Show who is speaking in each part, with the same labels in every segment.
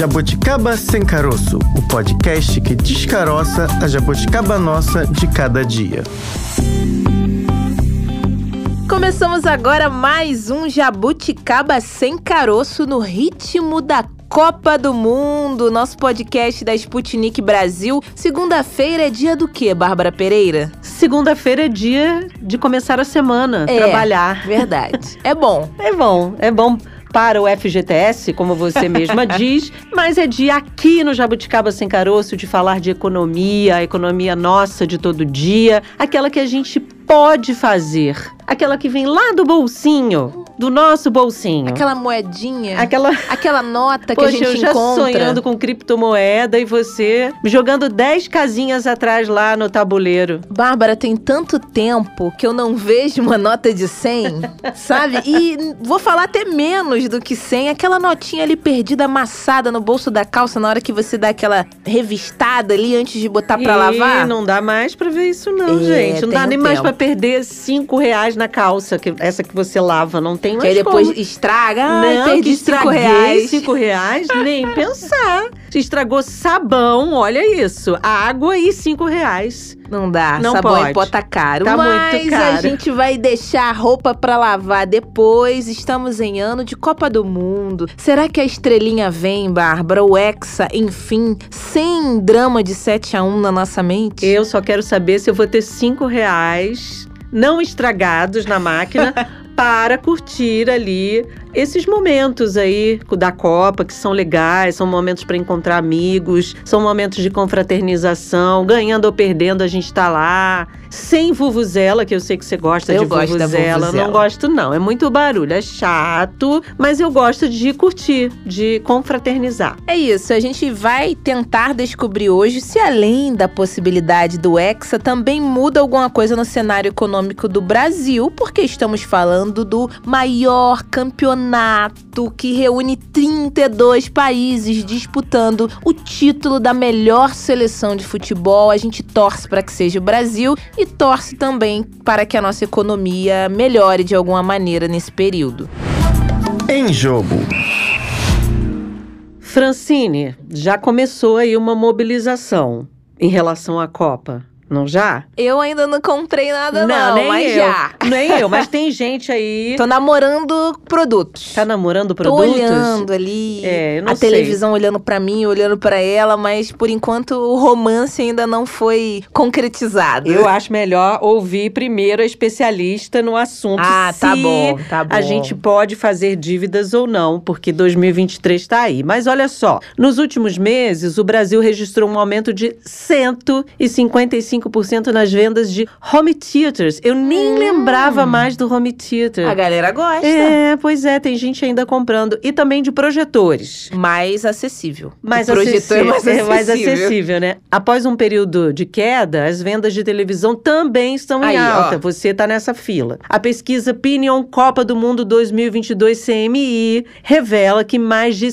Speaker 1: Jabuticaba Sem Caroço, o podcast que descaroça a jabuticaba nossa de cada dia.
Speaker 2: Começamos agora mais um Jabuticaba Sem Caroço no ritmo da Copa do Mundo, nosso podcast da Sputnik Brasil. Segunda-feira é dia do quê, Bárbara Pereira?
Speaker 3: Segunda-feira é dia de começar a semana,
Speaker 2: É.
Speaker 3: trabalhar.
Speaker 2: Verdade. É bom.
Speaker 3: É bom, é bom para o FGTS, como você mesma diz, mas é dia aqui no Jabuticaba Sem Caroço de falar de economia, a economia nossa de todo dia, aquela que a gente pode fazer, aquela que vem lá do bolsinho, do nosso bolsinho.
Speaker 2: Aquela moedinha,
Speaker 3: Aquela
Speaker 2: aquela nota que
Speaker 3: Poxa,
Speaker 2: a gente
Speaker 3: eu já
Speaker 2: encontra.
Speaker 3: sonhando com criptomoeda e você jogando 10 casinhas atrás lá no tabuleiro.
Speaker 2: Bárbara, tem tanto tempo que eu não vejo uma nota de 100, sabe? E vou falar até menos do que 100. Aquela notinha ali perdida, amassada no bolso da calça na hora que você dá aquela revistada ali antes de botar pra
Speaker 3: e
Speaker 2: lavar.
Speaker 3: não dá mais pra ver isso não,
Speaker 2: É,
Speaker 3: gente. Não dá nem mais
Speaker 2: tempo.
Speaker 3: pra perder 5 reais na calça, que, essa que você lava. Não tem
Speaker 2: Que
Speaker 3: mais
Speaker 2: aí depois
Speaker 3: como.
Speaker 2: estraga. Ai,
Speaker 3: não,
Speaker 2: perdi
Speaker 3: que
Speaker 2: 5
Speaker 3: estraguei
Speaker 2: reais.
Speaker 3: 5 reais, nem pensar. Se estragou sabão, olha isso. Água e 5 reais.
Speaker 2: Não dá,
Speaker 3: Não
Speaker 2: sabão
Speaker 3: pode.
Speaker 2: em pó tá caro.
Speaker 3: Tá muito
Speaker 2: Mas a
Speaker 3: caro.
Speaker 2: gente vai deixar a roupa pra lavar depois. Estamos em ano de Copa do Mundo. Será que a estrelinha vem, Bárbara? O Hexa, enfim, sem drama de 7 a 1 na nossa mente?
Speaker 3: Eu só quero saber se eu vou ter 5 reais não estragados na máquina para curtir ali esses momentos aí da Copa que são legais, são momentos para encontrar amigos, são momentos de confraternização, ganhando ou perdendo a gente tá lá, sem vuvuzela, que eu sei que você gosta
Speaker 2: Eu
Speaker 3: de
Speaker 2: gosto
Speaker 3: vuvuzela.
Speaker 2: Vuvuzela.
Speaker 3: Não gosto não, é muito barulho, é chato, mas eu gosto de curtir, de confraternizar.
Speaker 2: É isso, a gente vai tentar descobrir hoje se além da possibilidade do Hexa também muda alguma coisa no cenário econômico do Brasil, porque estamos falando do maior campeonato que reúne 32 países disputando o título da melhor seleção de futebol. A gente torce para que seja o Brasil e torce também para que a nossa economia melhore de alguma maneira nesse período.
Speaker 1: Em jogo.
Speaker 3: Francine, já começou aí uma mobilização em relação à Copa, não já?
Speaker 2: Eu ainda não comprei nada não,
Speaker 3: nem
Speaker 2: mas
Speaker 3: eu.
Speaker 2: já.
Speaker 3: Nem eu, mas tem gente aí.
Speaker 2: Tô namorando produtos.
Speaker 3: Tá namorando
Speaker 2: Tô
Speaker 3: produtos?
Speaker 2: olhando ali,
Speaker 3: É, eu não
Speaker 2: a
Speaker 3: sei.
Speaker 2: televisão olhando pra mim, olhando pra ela, mas por enquanto o romance ainda não foi concretizado.
Speaker 3: Eu acho melhor ouvir primeiro a especialista no assunto.
Speaker 2: Ah, tá bom, tá bom.
Speaker 3: A gente pode fazer dívidas ou não, porque 2023 está aí. Mas olha só, nos últimos meses, o Brasil registrou um aumento de 155% nas vendas de home theaters. Eu nem
Speaker 2: Hum.
Speaker 3: lembrava mais do home theater.
Speaker 2: A galera gosta.
Speaker 3: É, pois é, tem gente ainda comprando. E também de projetores.
Speaker 2: Mais acessível.
Speaker 3: Mais
Speaker 2: o projetor
Speaker 3: acessível,
Speaker 2: é mais acessível.
Speaker 3: mais acessível, né? Após um período de queda, as vendas de televisão também estão
Speaker 2: Aí,
Speaker 3: em
Speaker 2: ó.
Speaker 3: alta. Você tá nessa fila. A pesquisa Opinion Copa do Mundo 2022 CMI revela que mais de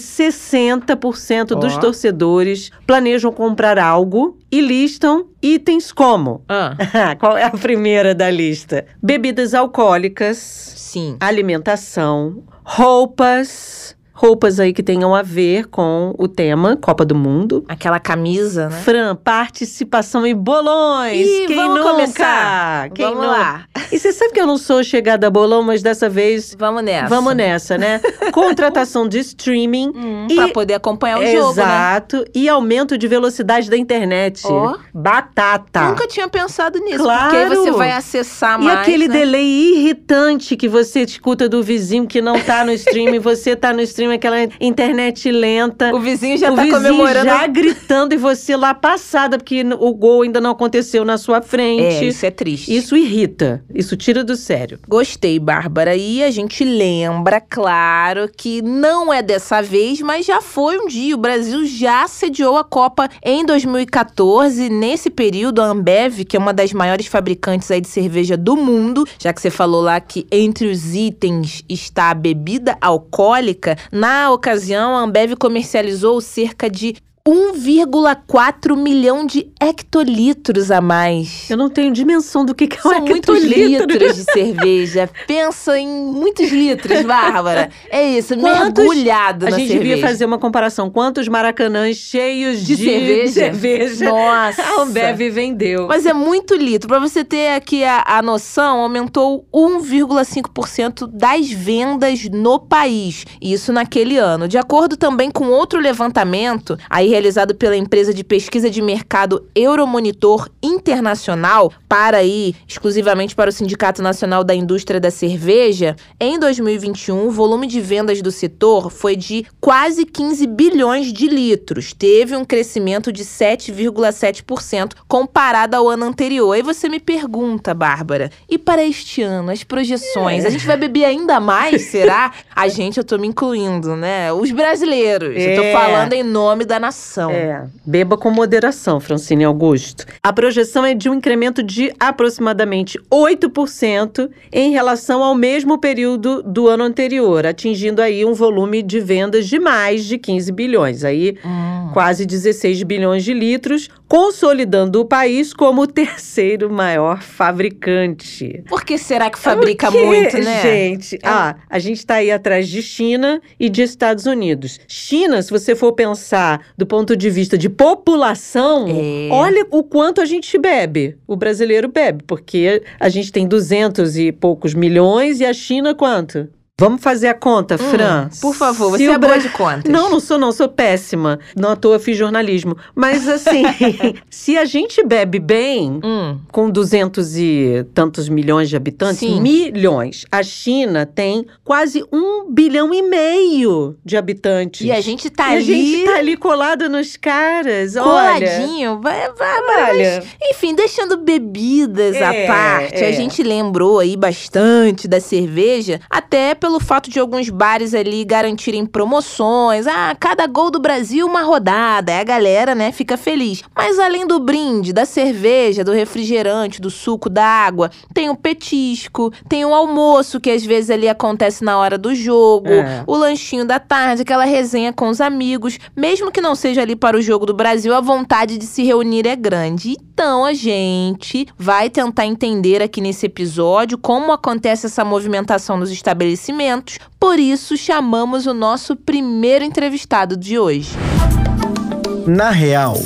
Speaker 3: 60% dos
Speaker 2: Ó.
Speaker 3: torcedores planejam comprar algo e listam itens como?
Speaker 2: Ah,
Speaker 3: Qual é a primeira da lista? Bebidas alcoólicas,
Speaker 2: sim.
Speaker 3: alimentação, roupas, roupas aí que tenham a ver com o tema Copa do Mundo.
Speaker 2: Aquela camisa, né?
Speaker 3: Fran, participação em bolões.
Speaker 2: Ih,
Speaker 3: Quem
Speaker 2: vamos
Speaker 3: nunca?
Speaker 2: começar.
Speaker 3: Quem
Speaker 2: Vamos
Speaker 3: nunca?
Speaker 2: lá.
Speaker 3: E você sabe que eu não sou chegada a bolão, mas dessa vez
Speaker 2: Vamos nessa.
Speaker 3: vamos nessa, né? Contratação de streaming.
Speaker 2: Hum,
Speaker 3: E-
Speaker 2: Pra poder acompanhar o jogo, né?
Speaker 3: Exato. E aumento de velocidade da internet.
Speaker 2: Ó.
Speaker 3: Batata.
Speaker 2: Nunca tinha pensado nisso,
Speaker 3: Claro.
Speaker 2: porque aí você vai acessar
Speaker 3: E
Speaker 2: mais,
Speaker 3: aquele
Speaker 2: né?
Speaker 3: delay irritante que você escuta do vizinho que não tá no stream e você tá no aquela internet lenta.
Speaker 2: O vizinho já
Speaker 3: o
Speaker 2: tá
Speaker 3: vizinho
Speaker 2: comemorando.
Speaker 3: já gritando e você lá passada, porque o gol ainda não aconteceu na sua
Speaker 2: É,
Speaker 3: frente.
Speaker 2: isso é triste.
Speaker 3: Isso irrita. Isso tira do sério.
Speaker 2: Gostei, Bárbara. E a gente lembra, claro, que não é dessa vez, mas já foi um dia. O Brasil já sediou a Copa em 2014. Nesse período, a Ambev, que é uma das maiores fabricantes aí de cerveja do mundo, já que você falou lá que entre os itens está a bebida alcoólica, na ocasião, a Ambev comercializou cerca de 1,4 milhão de hectolitros a mais.
Speaker 3: Eu não tenho dimensão do que, que é
Speaker 2: São
Speaker 3: um
Speaker 2: muitos litros de cerveja. Pensa em muitos litros, Bárbara. É isso,
Speaker 3: Quantos-
Speaker 2: mergulhado
Speaker 3: A
Speaker 2: na
Speaker 3: gente
Speaker 2: cerveja.
Speaker 3: devia fazer uma comparação. Quantos maracanãs cheios
Speaker 2: De
Speaker 3: de,
Speaker 2: cerveja?
Speaker 3: cerveja
Speaker 2: Nossa.
Speaker 3: a Ambev vendeu?
Speaker 2: Mas é muito litro. Pra você ter aqui a, a noção, aumentou 1,5% das vendas no país. Isso naquele ano. De acordo também com outro levantamento, aí realizado pela empresa de pesquisa de mercado Euromonitor Internacional, para aí exclusivamente para o Sindicato Nacional da Indústria da Cerveja, em 2021 o volume de vendas do setor foi de quase 15 bilhões de litros. Teve um crescimento de 7,7% comparado ao ano anterior. Aí você me pergunta, Bárbara, e para este ano, as projeções? A gente vai beber ainda mais, será? A gente, eu tô me incluindo, né? Os brasileiros. Eu tô
Speaker 3: É.
Speaker 2: falando em nome da nação.
Speaker 3: É, beba com moderação, Francine Augusto. A projeção é de um incremento de aproximadamente 8% em relação ao mesmo período do ano anterior, atingindo aí um volume de vendas de mais de 15 bilhões, aí
Speaker 2: Hum.
Speaker 3: quase 16 bilhões de litros, consolidando o país como o terceiro maior fabricante.
Speaker 2: Por que será que fabrica
Speaker 3: O quê,
Speaker 2: muito, né?
Speaker 3: Gente,
Speaker 2: É.
Speaker 3: ah, a gente tá aí atrás de China e de Estados Unidos. China, se você for pensar do ponto de vista de população,
Speaker 2: É.
Speaker 3: olha o quanto a gente bebe. O brasileiro bebe, porque a gente tem 200 e poucos milhões e a China quanto? Vamos fazer a conta,
Speaker 2: Hum,
Speaker 3: Fran.
Speaker 2: por favor, você é boa
Speaker 3: Bra-
Speaker 2: de contas.
Speaker 3: não, não sou, não, sou péssima. Não à toa fiz jornalismo. Mas assim, se a gente bebe bem,
Speaker 2: Hum.
Speaker 3: com 200 e tantos milhões de habitantes,
Speaker 2: Sim.
Speaker 3: milhões. A China tem quase um bilhão e meio de habitantes.
Speaker 2: E a gente tá
Speaker 3: E a
Speaker 2: ali.
Speaker 3: gente tá ali colado nos caras. Olha.
Speaker 2: Coladinho, vai, vai.
Speaker 3: Olha,
Speaker 2: Enfim, deixando bebidas
Speaker 3: É,
Speaker 2: à parte, a
Speaker 3: é.
Speaker 2: gente lembrou aí bastante da cerveja, até pelo fato de alguns bares ali garantirem promoções. Ah, cada gol do Brasil, uma rodada. Aí a galera, né, fica feliz. Mas além do brinde, da cerveja, do refrigerante, do suco, da água, tem o petisco, tem o almoço, que às vezes ali acontece na hora do jogo,
Speaker 3: É.
Speaker 2: o lanchinho da tarde, aquela resenha com os amigos. Mesmo que não seja ali para o jogo do Brasil, a vontade de se reunir é grande. Então a gente vai tentar entender aqui nesse episódio como acontece essa movimentação nos estabelecimentos. Por isso, chamamos o nosso primeiro entrevistado de hoje.
Speaker 1: Na real,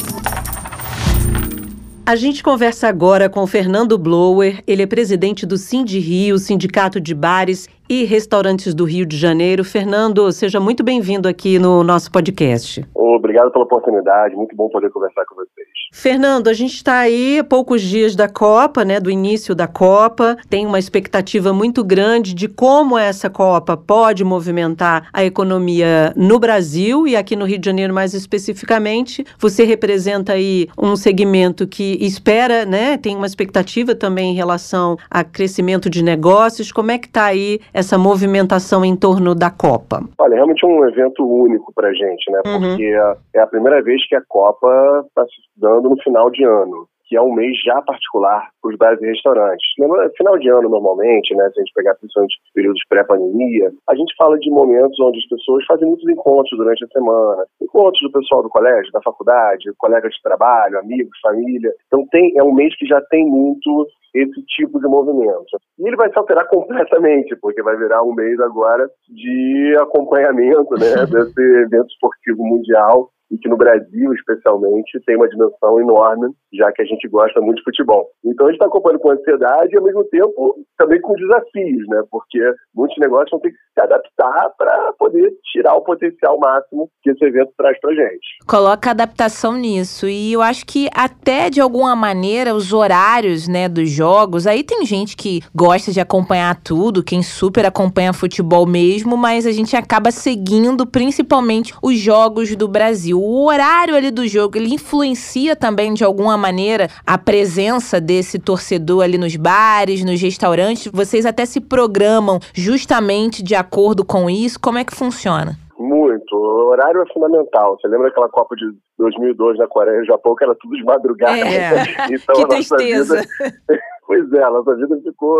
Speaker 3: a gente conversa agora com o Fernando Blower. Ele é presidente do Sind Rio, Sindicato de Bares e Restaurantes do Rio de Janeiro. Fernando, seja muito bem-vindo aqui no nosso podcast.
Speaker 4: Obrigado pela oportunidade, muito bom poder conversar com vocês.
Speaker 3: Fernando, a gente está aí poucos dias da Copa, né, do início da Copa. Tem uma expectativa muito grande de como essa Copa pode movimentar a economia no Brasil e aqui no Rio de Janeiro mais especificamente. Você representa aí um segmento que espera, né, tem uma expectativa também em relação a crescimento de negócios. Como é que está aí essa movimentação em torno da Copa?
Speaker 4: Olha, realmente é um evento único pra gente, né?
Speaker 3: Uhum.
Speaker 4: Porque é a primeira vez que a Copa está se dando no final de ano. Que é um mês já particular para os bares e restaurantes. Lembra, final de ano, normalmente, né? Se a gente pegar principalmente períodos pré-pandemia, a gente fala de momentos onde as pessoas fazem muitos encontros durante a semana. Encontros do pessoal do colégio, da faculdade, colegas de trabalho, amigos, família. Então tem, é um mês que já tem muito esse tipo de movimento. E ele vai se alterar completamente, porque vai virar um mês agora de acompanhamento né, desse evento esportivo mundial e que no Brasil, especialmente, tem uma dimensão enorme, já que a gente gosta muito de futebol. Então a gente está acompanhando com ansiedade e, ao mesmo tempo, também com desafios, né? Porque muitos negócios vão ter que se adaptar para poder tirar o potencial máximo que esse evento traz para gente.
Speaker 2: Coloca adaptação nisso. E eu acho que até de alguma maneira os horários, né, dos jogos, aí tem gente que gosta de acompanhar tudo, quem super acompanha futebol mesmo, mas a gente acaba seguindo principalmente os jogos do Brasil. O horário ali do jogo, ele influencia também de alguma maneira a presença desse torcedor ali nos bares, nos restaurantes. Vocês até se programam justamente de acordo com isso. Como é que funciona?
Speaker 4: Muito. O horário é fundamental. Você lembra aquela Copa de 2002 na Coreia e Japão, que era tudo de madrugada?
Speaker 2: É,
Speaker 4: então,
Speaker 2: que
Speaker 4: a nossa
Speaker 2: tristeza.
Speaker 4: vida Pois é, a nossa vida ficou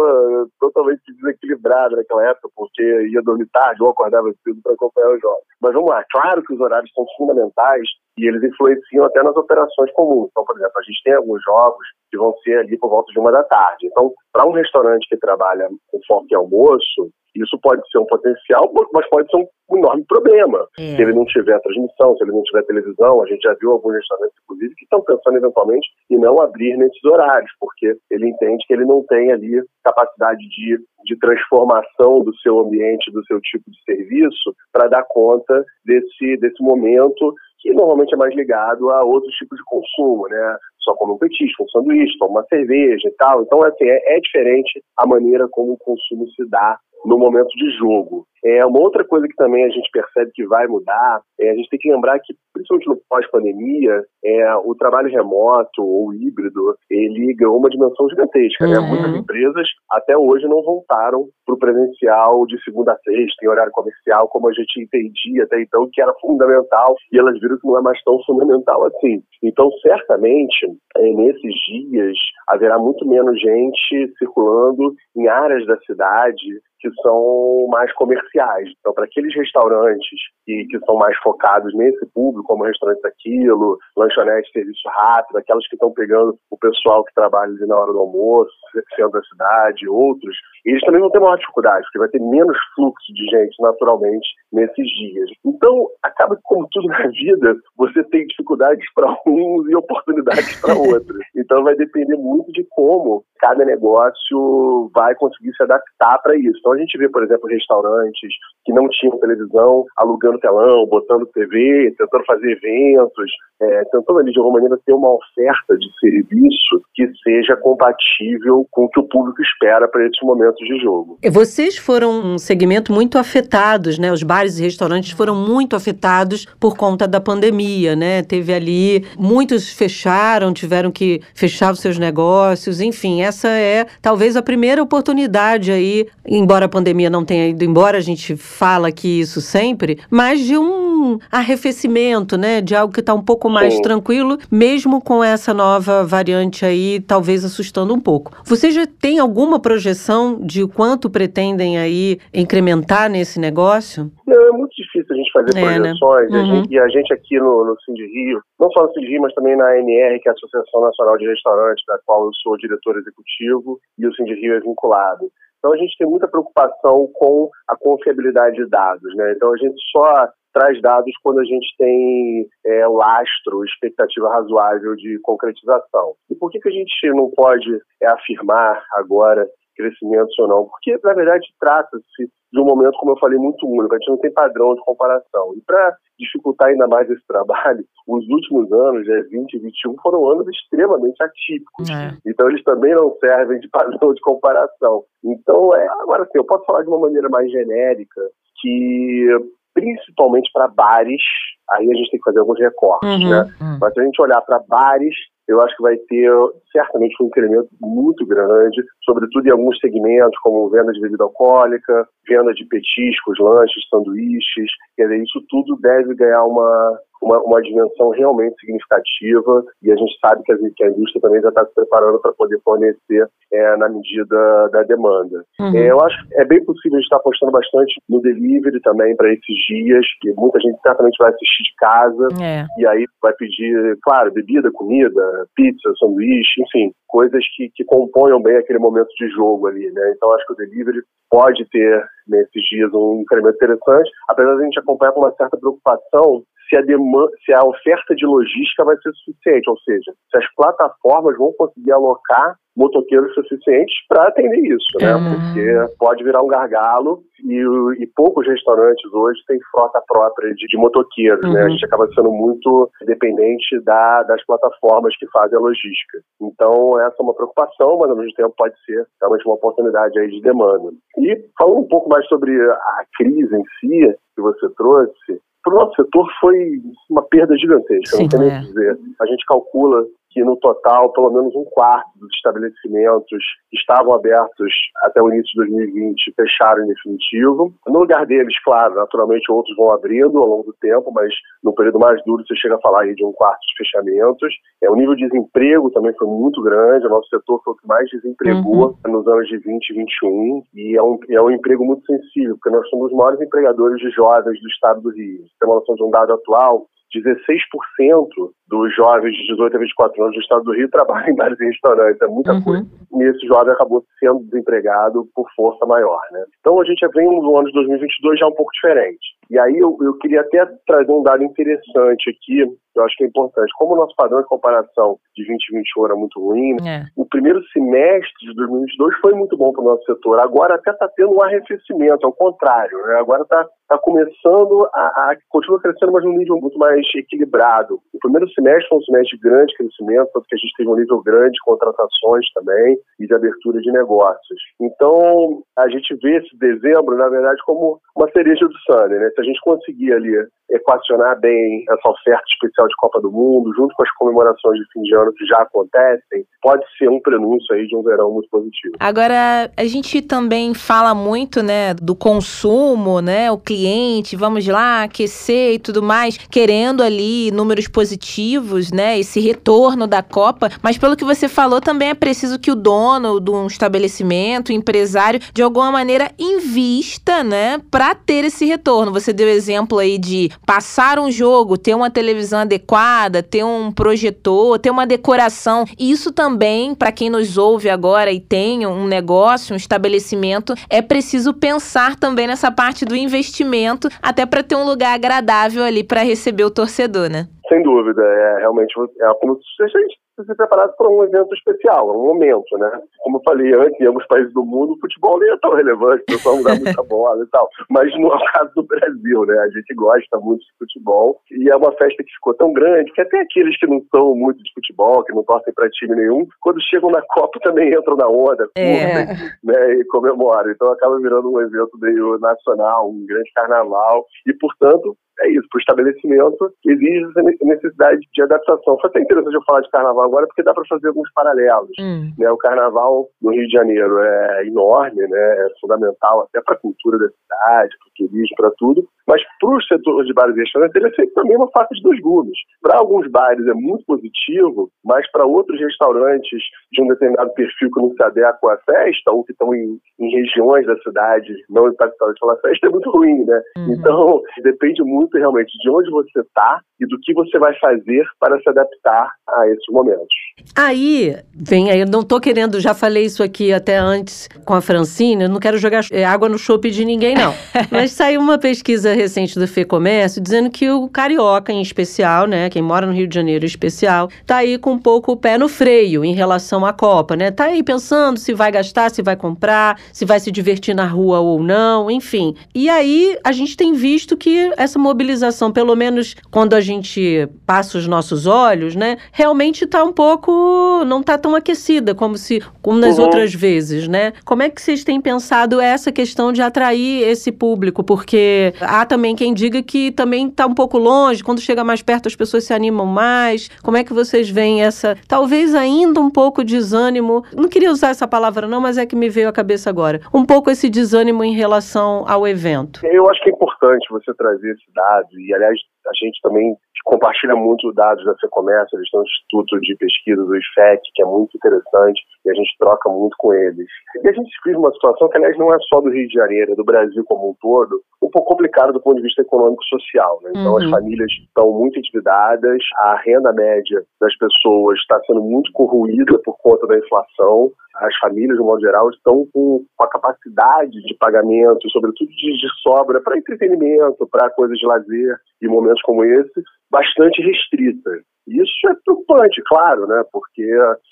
Speaker 4: totalmente desequilibrada naquela época, porque ia dormir tarde ou acordava cedo para acompanhar os jogos. Mas vamos lá, claro que os horários são fundamentais e eles influenciam até nas operações comuns. Então, por exemplo, a gente tem alguns jogos que vão ser ali por volta de uma da tarde. Então, para um restaurante que trabalha com foco em almoço, isso pode ser um potencial, mas pode ser um enorme problema. É. Se ele não tiver transmissão, se ele não tiver televisão, a gente já viu alguns restaurantes, inclusive, que estão pensando eventualmente em não abrir nesses horários, porque ele entende que ele não tem ali capacidade de, de transformação do seu ambiente, do seu tipo de serviço, para dar conta desse, desse momento que normalmente é mais ligado a outros tipos de consumo, né? Só como um petisco, um sanduíche, toma uma cerveja e tal. Então, assim, é, é diferente a maneira como o consumo se dá no momento de jogo. É uma outra coisa que também a gente percebe que vai mudar, é a gente tem que lembrar que, principalmente no pós-pandemia, é, o trabalho remoto ou híbrido, ele ganhou uma dimensão gigantesca. Né? Uhum. Né? Muitas empresas até hoje não voltaram para o presencial de segunda a sexta, em horário comercial, como a gente entendia até então, que era fundamental, e elas viram que não é mais tão fundamental assim. Então, certamente, é, nesses dias, haverá muito menos gente circulando em áreas da cidade que são mais comerciais. Então, para aqueles restaurantes que, que são mais focados nesse público, como restaurantes aquilo, lanchonete, serviço rápido, aquelas que estão pegando o pessoal que trabalha ali na hora do almoço, centro da cidade, outros, eles também vão ter maior dificuldade, porque vai ter menos fluxo de gente naturalmente nesses dias. Então, acaba que, como tudo na vida, você tem dificuldades para uns e oportunidades para outros. Então, vai depender muito de como cada negócio vai conseguir se adaptar para isso. Então, a gente vê, por exemplo, restaurantes que não tinham televisão, alugando telão, botando TV, tentando fazer eventos, é, tentando ali de alguma maneira ter uma oferta de serviço que seja compatível com o que o público espera para esses momentos de jogo.
Speaker 3: Vocês foram um segmento muito afetados, né? Os bares e restaurantes foram muito afetados por conta da pandemia, né? Teve ali muitos fecharam, tiveram que fechar os seus negócios, enfim, essa é talvez a primeira oportunidade aí, embora a pandemia não tenha ido embora, a gente fala aqui isso sempre, mas de um arrefecimento, né? De algo que está um pouco mais Sim. tranquilo, mesmo com essa nova variante aí, talvez assustando um pouco. Você já tem alguma projeção de quanto pretendem aí incrementar nesse negócio?
Speaker 4: Não, é muito difícil a gente fazer é, né? projeções. Né? Uhum. A gente, e a gente aqui no, no Cindy Rio, não só no Cindy Rio, mas também na ANR, que é a Associação Nacional de Restaurantes, da qual eu sou diretor executivo, e o Cindy Rio é vinculado. Então a gente tem muita preocupação com a confiabilidade de dados, né? Então a gente só traz dados quando a gente tem é, lastro, expectativa razoável de concretização. E por que, que a gente não pode é, afirmar agora crescimentos ou não? Porque, na verdade, trata-se de um momento, como eu falei, muito único. A gente não tem padrão de comparação. E para dificultar ainda mais esse trabalho, os últimos anos, né, 20 e 21, foram anos extremamente atípicos. É. Então, eles também não servem de padrão de comparação. Então, é, agora sim, eu posso falar de uma maneira mais genérica que principalmente para bares, aí a gente tem que fazer alguns recortes, uhum, né? Uhum. Mas se a gente olhar para bares, eu acho que vai ter certamente um incremento muito grande, sobretudo em alguns segmentos, como venda de bebida alcoólica, venda de petiscos, lanches, sanduíches. Quer dizer, isso tudo deve ganhar uma, uma, uma dimensão realmente significativa e a gente sabe que a, que a indústria também já está se preparando para poder fornecer é, na medida da demanda. Uhum. É, eu acho que é bem possível a gente estar tá apostando bastante no delivery também para esses dias, que muita gente certamente vai assistir de casa é. e aí vai pedir, claro, bebida, comida, pizza, sanduíche, enfim, coisas que, que componham bem aquele momento de jogo ali, né? Então acho que o delivery pode ter nesses dias um incremento interessante, apesar de a gente acompanhar com uma certa preocupação se a, demanda, se a oferta de logística vai ser suficiente, ou seja, se as plataformas vão conseguir alocar motoqueiros suficientes para atender isso, né? Uhum. Porque pode virar um gargalo e, e, poucos restaurantes hoje têm frota própria de, de motoqueiros, uhum. né? A uhum. gente acaba sendo muito dependente da, das plataformas que fazem a logística. Então, essa é uma preocupação, mas ao mesmo tempo pode ser realmente uma oportunidade aí de demanda. E falando um pouco mais sobre a crise em si, que você trouxe, para o nosso setor foi uma perda gigantesca, Sim, não tem nem é. dizer. A gente calcula que no total, pelo menos um quarto dos estabelecimentos que estavam abertos até o início de 2020 fecharam em definitivo. No lugar deles, claro, naturalmente outros vão abrindo ao longo do tempo, mas no período mais duro você chega a falar aí de um quarto de fechamentos. É, o nível de desemprego também foi muito grande, o nosso setor foi o que mais desempregou uhum. nos anos de 20 e 21, e é um, é um emprego muito sensível, porque nós somos os maiores empregadores de jovens do estado do Rio. Tem uma noção de um dado atual, 16% dos jovens de 18 a 24 anos do estado do Rio trabalham em bares e restaurantes, é muita uhum. coisa. E esse jovem acabou sendo desempregado por força maior, né? Então a gente vem no ano de 2022 já um pouco diferente. E aí eu, eu queria até trazer um dado interessante aqui, que eu acho que é importante. Como o nosso padrão de comparação de 2021 era muito ruim, é. o primeiro semestre de 2022 foi muito bom para o nosso setor. Agora até está tendo um arrefecimento, ao contrário. Né? Agora está tá começando a, a, continua crescendo, mas num nível muito mais equilibrado. O primeiro semestre foi um semestre de grande crescimento, porque a gente teve um nível grande de contratações também e de abertura de negócios. Então, a gente vê esse dezembro, na verdade, como uma cereja do Sunny, né? A gente conseguir ali equacionar bem essa oferta especial de Copa do Mundo, junto com as comemorações de fim de ano que já acontecem, pode ser um prenúncio aí de um verão muito positivo.
Speaker 2: Agora, a gente também fala muito, né, do consumo, né, o cliente, vamos lá, aquecer e tudo mais, querendo ali números positivos, né, esse retorno da Copa, mas pelo que você falou, também é preciso que o dono de um estabelecimento, empresário, de alguma maneira invista, né, para ter esse retorno. Você deu exemplo aí de passar um jogo, ter uma televisão adequada, ter um projetor, ter uma decoração. Isso também, para quem nos ouve agora e tem um negócio, um estabelecimento, é preciso pensar também nessa parte do investimento, até para ter um lugar agradável ali para receber o torcedor, né?
Speaker 4: Sem dúvida, é realmente é como se a gente se preparado para um evento especial, um momento, né? Como eu falei antes, em alguns países do mundo, o futebol nem é tão relevante, o pessoal não dá muita bola e tal. Mas no caso do Brasil, né? A gente gosta muito de futebol e é uma festa que ficou tão grande que até aqueles que não são muito de futebol, que não torcem para time nenhum, quando chegam na Copa também entram na onda, é. curtem, né? E comemoram. Então acaba virando um evento meio nacional, um grande carnaval e, portanto, é isso, para o estabelecimento exige essa necessidade de adaptação. Foi até interessante eu falar de carnaval agora, porque dá para fazer alguns paralelos. Hum. Né? O carnaval no Rio de Janeiro é enorme, né? é fundamental até para a cultura da cidade, para o turismo, para tudo, mas para o setor de bares e restaurantes ele é feito também uma faca de dois gumes. Para alguns bares é muito positivo, mas para outros restaurantes de um determinado perfil que não se adequa à festa, ou que estão em, em regiões da cidade não impactadas pela festa, é muito ruim, né? Uhum. Então, depende muito realmente de onde você está e do que você vai fazer para se adaptar a esses momentos.
Speaker 3: Aí, vem aí, eu não estou querendo, já falei isso aqui até antes com a Francine, eu não quero jogar é, água no chope de ninguém, não. Mas saiu uma pesquisa recente do FEComércio dizendo que o carioca, em especial, né, quem mora no Rio de Janeiro em especial, tá aí com um pouco o pé no freio em relação à Copa, né? Tá aí pensando se vai gastar, se vai comprar, se vai se divertir na rua ou não, enfim. E aí a gente tem visto que essa mobilização, pelo menos quando a gente passa os nossos olhos, né, realmente está um pouco, não está tão aquecida como se como nas uhum. outras vezes, né? Como é que vocês têm pensado essa questão de atrair esse público? Porque há também quem diga que também está um pouco longe, quando chega mais perto as pessoas se animam mais. Como é que vocês veem essa, talvez ainda um pouco desânimo? Não queria usar essa palavra não, mas é que me veio à cabeça agora. Um pouco esse desânimo em relação ao evento.
Speaker 4: Eu acho que é importante você trazer esse dado e aliás a gente também compartilha muito dados da FEComércio, eles têm um instituto de pesquisa do IFEC, que é muito interessante, e a gente troca muito com eles. E a gente vive uma situação que, aliás, não é só do Rio de Janeiro, é do Brasil como um todo, um pouco complicado do ponto de vista econômico e social. Né? Então, uhum. as famílias estão muito endividadas, a renda média das pessoas está sendo muito corroída por conta da inflação, as famílias, de modo geral, estão com, a capacidade de pagamento, sobretudo de, de sobra, para entretenimento, para coisas de lazer e momentos como esse, bastante restrita. Isso é preocupante, claro, né? Porque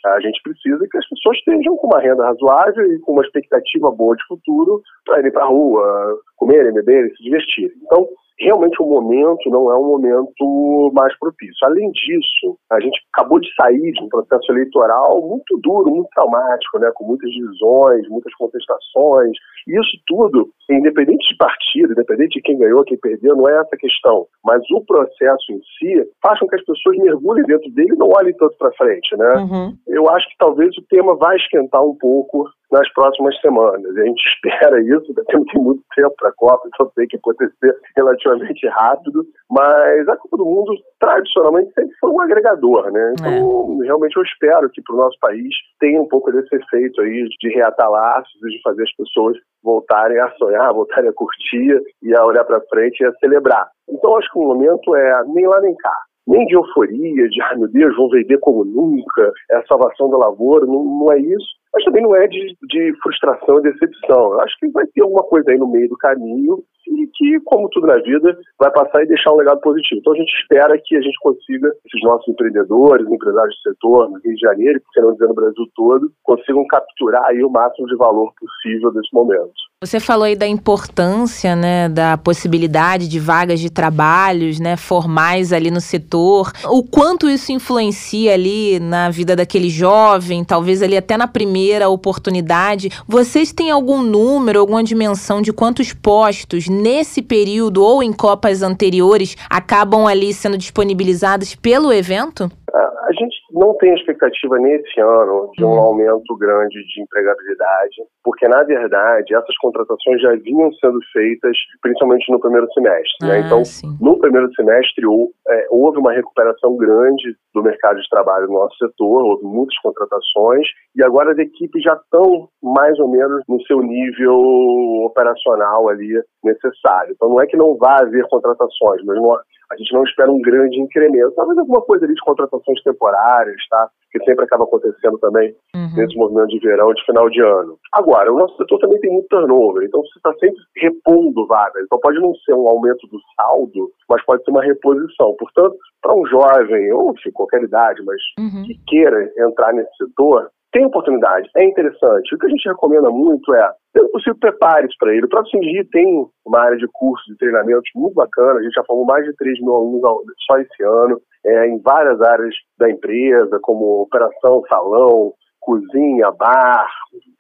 Speaker 4: a gente precisa que as pessoas estejam com uma renda razoável e com uma expectativa boa de futuro para irem para a rua, comerem, beberem, se divertirem. Então, realmente o momento não é um momento mais propício. Além disso, a gente acabou de sair de um processo eleitoral muito duro, muito traumático, né, com muitas divisões, muitas contestações. E isso tudo, independente de partido, independente de quem ganhou, quem perdeu, não é essa questão. Mas o processo em si faz com que as pessoas mergulhem dentro dele e não olhem tanto para frente, né? Uhum. Eu acho que talvez o tema vai esquentar um pouco nas próximas semanas. A gente espera isso, tem muito tempo para a Copa, então tem que acontecer relativamente rápido, mas a Copa do Mundo tradicionalmente sempre foi um agregador, né? Então, é. realmente eu espero que para o nosso país tenha um pouco desse efeito aí de reatar laços e de fazer as pessoas voltarem a sonhar, voltarem a curtir e a olhar para frente e a celebrar. Então acho que o momento é nem lá nem cá nem de euforia, de ai meu Deus, vão vender como nunca, é a salvação da lavoura, não, não é isso mas também não é de, de frustração e decepção. Eu acho que vai ter alguma coisa aí no meio do caminho e que, como tudo na vida, vai passar e deixar um legado positivo. Então a gente espera que a gente consiga, esses nossos empreendedores, empresários do setor, no Rio de Janeiro, por não dizer no Brasil todo, consigam capturar aí o máximo de valor possível desse momento.
Speaker 2: Você falou aí da importância, né, da possibilidade de vagas de trabalhos, né, formais ali no setor. O quanto isso influencia ali na vida daquele jovem, talvez ali até na primeira oportunidade. Vocês têm algum número, alguma dimensão de quantos postos nesse período ou em Copas anteriores acabam ali sendo disponibilizados pelo evento?
Speaker 4: A gente não tem expectativa nesse ano de um hum. aumento grande de empregabilidade, porque, na verdade, essas contratações já vinham sendo feitas principalmente no primeiro semestre. Né? Ah, então, sim. no primeiro semestre, é, houve uma recuperação grande do mercado de trabalho no nosso setor, houve muitas contratações, e agora as equipes já estão mais ou menos no seu nível operacional ali necessário. Então, não é que não vá haver contratações, mas não, a gente não espera um grande incremento, talvez alguma coisa ali de contratações temporárias, tá? Que sempre acaba acontecendo também uhum. nesse movimento de verão, de final de ano. Agora, o nosso setor também tem muito turnover, então você está sempre repondo vagas. Então pode não ser um aumento do saldo, mas pode ser uma reposição. Portanto, para um jovem, ou enfim, qualquer idade, mas uhum. que queira entrar nesse setor, tem oportunidade, é interessante. O que a gente recomenda muito é, sendo possível, prepare-se para ele. O próprio Sindi tem uma área de cursos e treinamentos muito bacana. A gente já formou mais de 3 mil alunos só esse ano, é, em várias áreas da empresa, como operação, salão, cozinha, bar,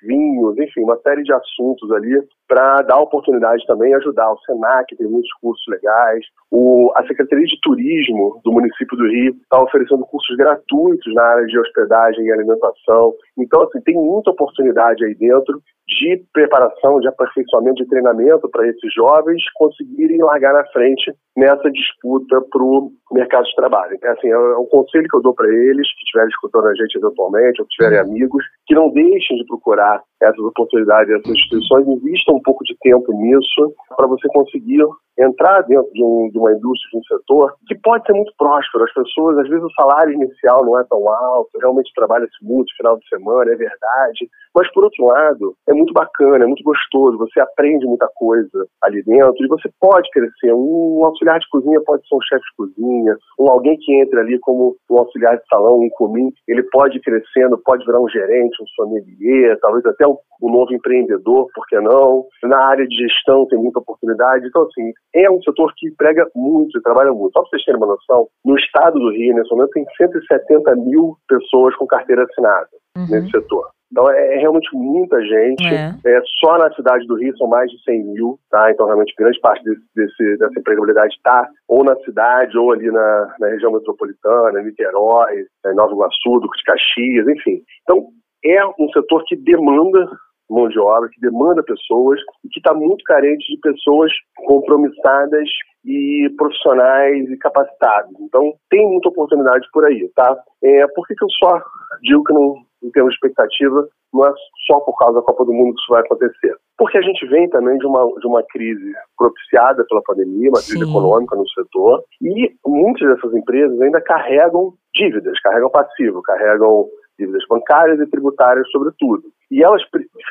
Speaker 4: vinhos, enfim, uma série de assuntos ali para dar oportunidade também, ajudar. O SENAC tem muitos cursos legais, o, a Secretaria de Turismo do município do Rio está oferecendo cursos gratuitos na área de hospedagem e alimentação. Então, assim, tem muita oportunidade aí dentro de preparação, de aperfeiçoamento, de treinamento para esses jovens conseguirem largar na frente nessa disputa para o mercado de trabalho. Então, assim, é um conselho que eu dou para eles, que estiverem escutando a gente eventualmente, ou que tiverem amigos, que não deixem de procurar essas oportunidades, essas instituições, invistam um pouco de tempo nisso para você conseguir entrar dentro de, um, de, uma indústria, de um setor que pode ser muito próspero. As pessoas, às vezes, o salário inicial não é tão alto, realmente trabalha-se muito final de semana, é verdade. Mas, por outro lado, é muito bacana, é muito gostoso, você aprende muita coisa ali dentro e você pode crescer. Um auxiliar de cozinha pode ser um chefe de cozinha, um alguém que entre ali como um auxiliar de salão, um comim, ele pode ir crescendo, pode virar um gerente, um sommelier, talvez até um novo empreendedor, por que não? Na área de gestão tem muita oportunidade. Então, assim, é um setor que emprega muito e trabalha muito. Só para vocês terem uma noção, no estado do Rio, nesse momento, tem 170 mil pessoas com carteira assinada uhum. nesse setor. Então é, é realmente muita gente. É. é. só na cidade do Rio são mais de 100 mil, tá? Então realmente grande parte desse, desse dessa empregabilidade está ou na cidade ou ali na, na região metropolitana, Niterói, é, Nova Iguaçu, Duque de Caxias, enfim. Então é um setor que demanda mão de obra, que demanda pessoas e que está muito carente de pessoas compromissadas e profissionais e capacitados. Então, tem muita oportunidade por aí, tá? É, por que, que eu só digo que não, em termos de expectativa, não é só por causa da Copa do Mundo que isso vai acontecer? Porque a gente vem também de uma, de uma crise propiciada pela pandemia, uma crise Sim. econômica no setor, e muitas dessas empresas ainda carregam dívidas, carregam passivo, carregam dívidas bancárias e tributárias, sobretudo. E elas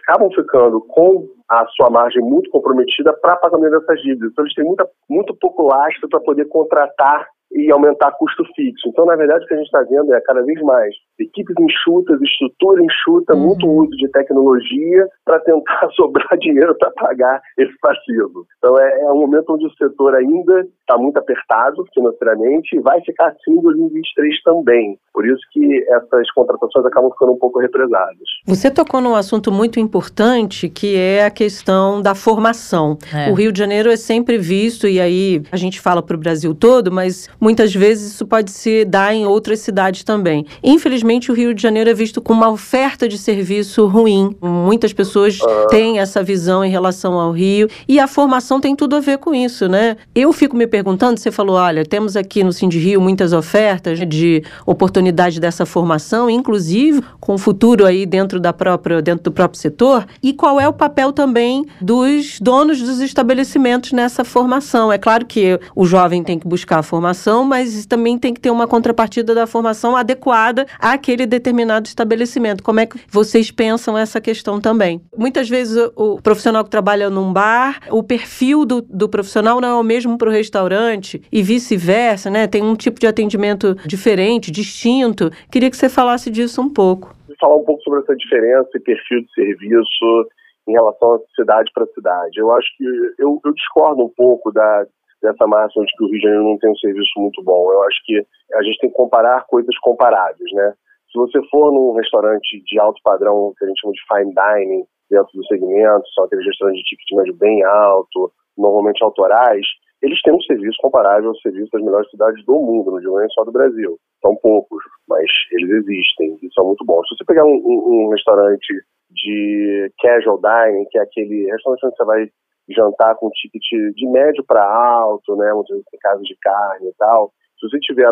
Speaker 4: acabam ficando com a sua margem muito comprometida para pagamento dessas dívidas. Então, eles têm muita, muito pouco lastro para poder contratar e aumentar custo fixo. Então, na verdade, o que a gente está vendo é cada vez mais equipes enxutas, estrutura enxuta, uhum. muito uso de tecnologia para tentar sobrar dinheiro para pagar esse passivo. Então, é, é, um momento onde o setor ainda está muito apertado financeiramente e vai ficar assim em 2023 também. Por isso que essas contratações acabam ficando um pouco represadas.
Speaker 3: Você tocou num assunto muito importante que é a questão da formação. É. O Rio de Janeiro é sempre visto, e aí a gente fala para o Brasil todo, mas muitas vezes isso pode se dar em outras cidades também. Infelizmente, o Rio de Janeiro é visto com uma oferta de serviço ruim. Muitas pessoas ah. têm essa visão em relação ao Rio, e a formação tem tudo a ver com isso, né? Eu fico me perguntando, você falou, olha, temos aqui no Cindy Rio muitas ofertas de oportunidade dessa formação, inclusive com o futuro aí dentro da própria dentro do próprio setor, e qual é o papel também dos donos dos estabelecimentos nessa formação. É claro que o jovem tem que buscar a formação, mas também tem que ter uma contrapartida da formação adequada àquele determinado estabelecimento. Como é que vocês pensam essa questão também? Muitas vezes o profissional que trabalha num bar, o perfil do, do profissional não é o mesmo para o restaurante e vice-versa, né? Tem um tipo de atendimento diferente, distinto distinto. Queria que você falasse disso um pouco.
Speaker 4: Falar um pouco sobre essa diferença e perfil de serviço em relação a cidade para cidade. Eu acho que eu, eu discordo um pouco da, dessa máxima de que o Rio de Janeiro não tem um serviço muito bom. Eu acho que a gente tem que comparar coisas comparáveis, né? Se você for num restaurante de alto padrão, que a gente chama de fine dining, dentro do segmento, são aqueles restaurantes de ticket médio bem alto, normalmente autorais, eles têm um serviço comparável ao serviço das melhores cidades do mundo, não digo nem só do Brasil. São poucos, mas eles existem e são muito bons. Se você pegar um, um, um restaurante de casual dining, que é aquele restaurante onde você vai jantar com ticket de médio para alto, né, tem casas de carne e tal, se você tiver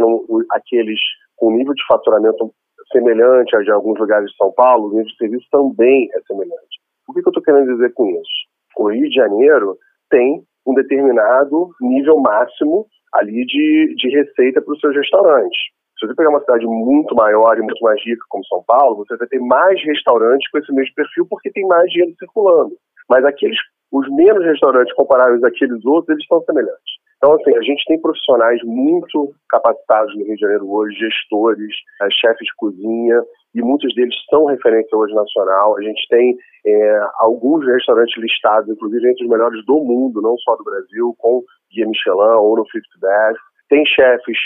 Speaker 4: aqueles com nível de faturamento semelhante a de alguns lugares de São Paulo, o nível de serviço também é semelhante. O que, que eu estou querendo dizer com isso? O Rio de Janeiro tem um determinado nível máximo ali de, de receita para os seus restaurantes. Se você pegar uma cidade muito maior e muito mais rica como São Paulo, você vai ter mais restaurantes com esse mesmo perfil porque tem mais dinheiro circulando. Mas aqueles, os menos restaurantes comparáveis àqueles outros, eles são semelhantes. Então, assim, a gente tem profissionais muito capacitados no Rio de Janeiro hoje, gestores, eh, chefes de cozinha, e muitos deles são referência hoje nacional. A gente tem é, alguns restaurantes listados, inclusive entre os melhores do mundo, não só do Brasil, com guia Michelin ou no Fifth Best. Tem chefes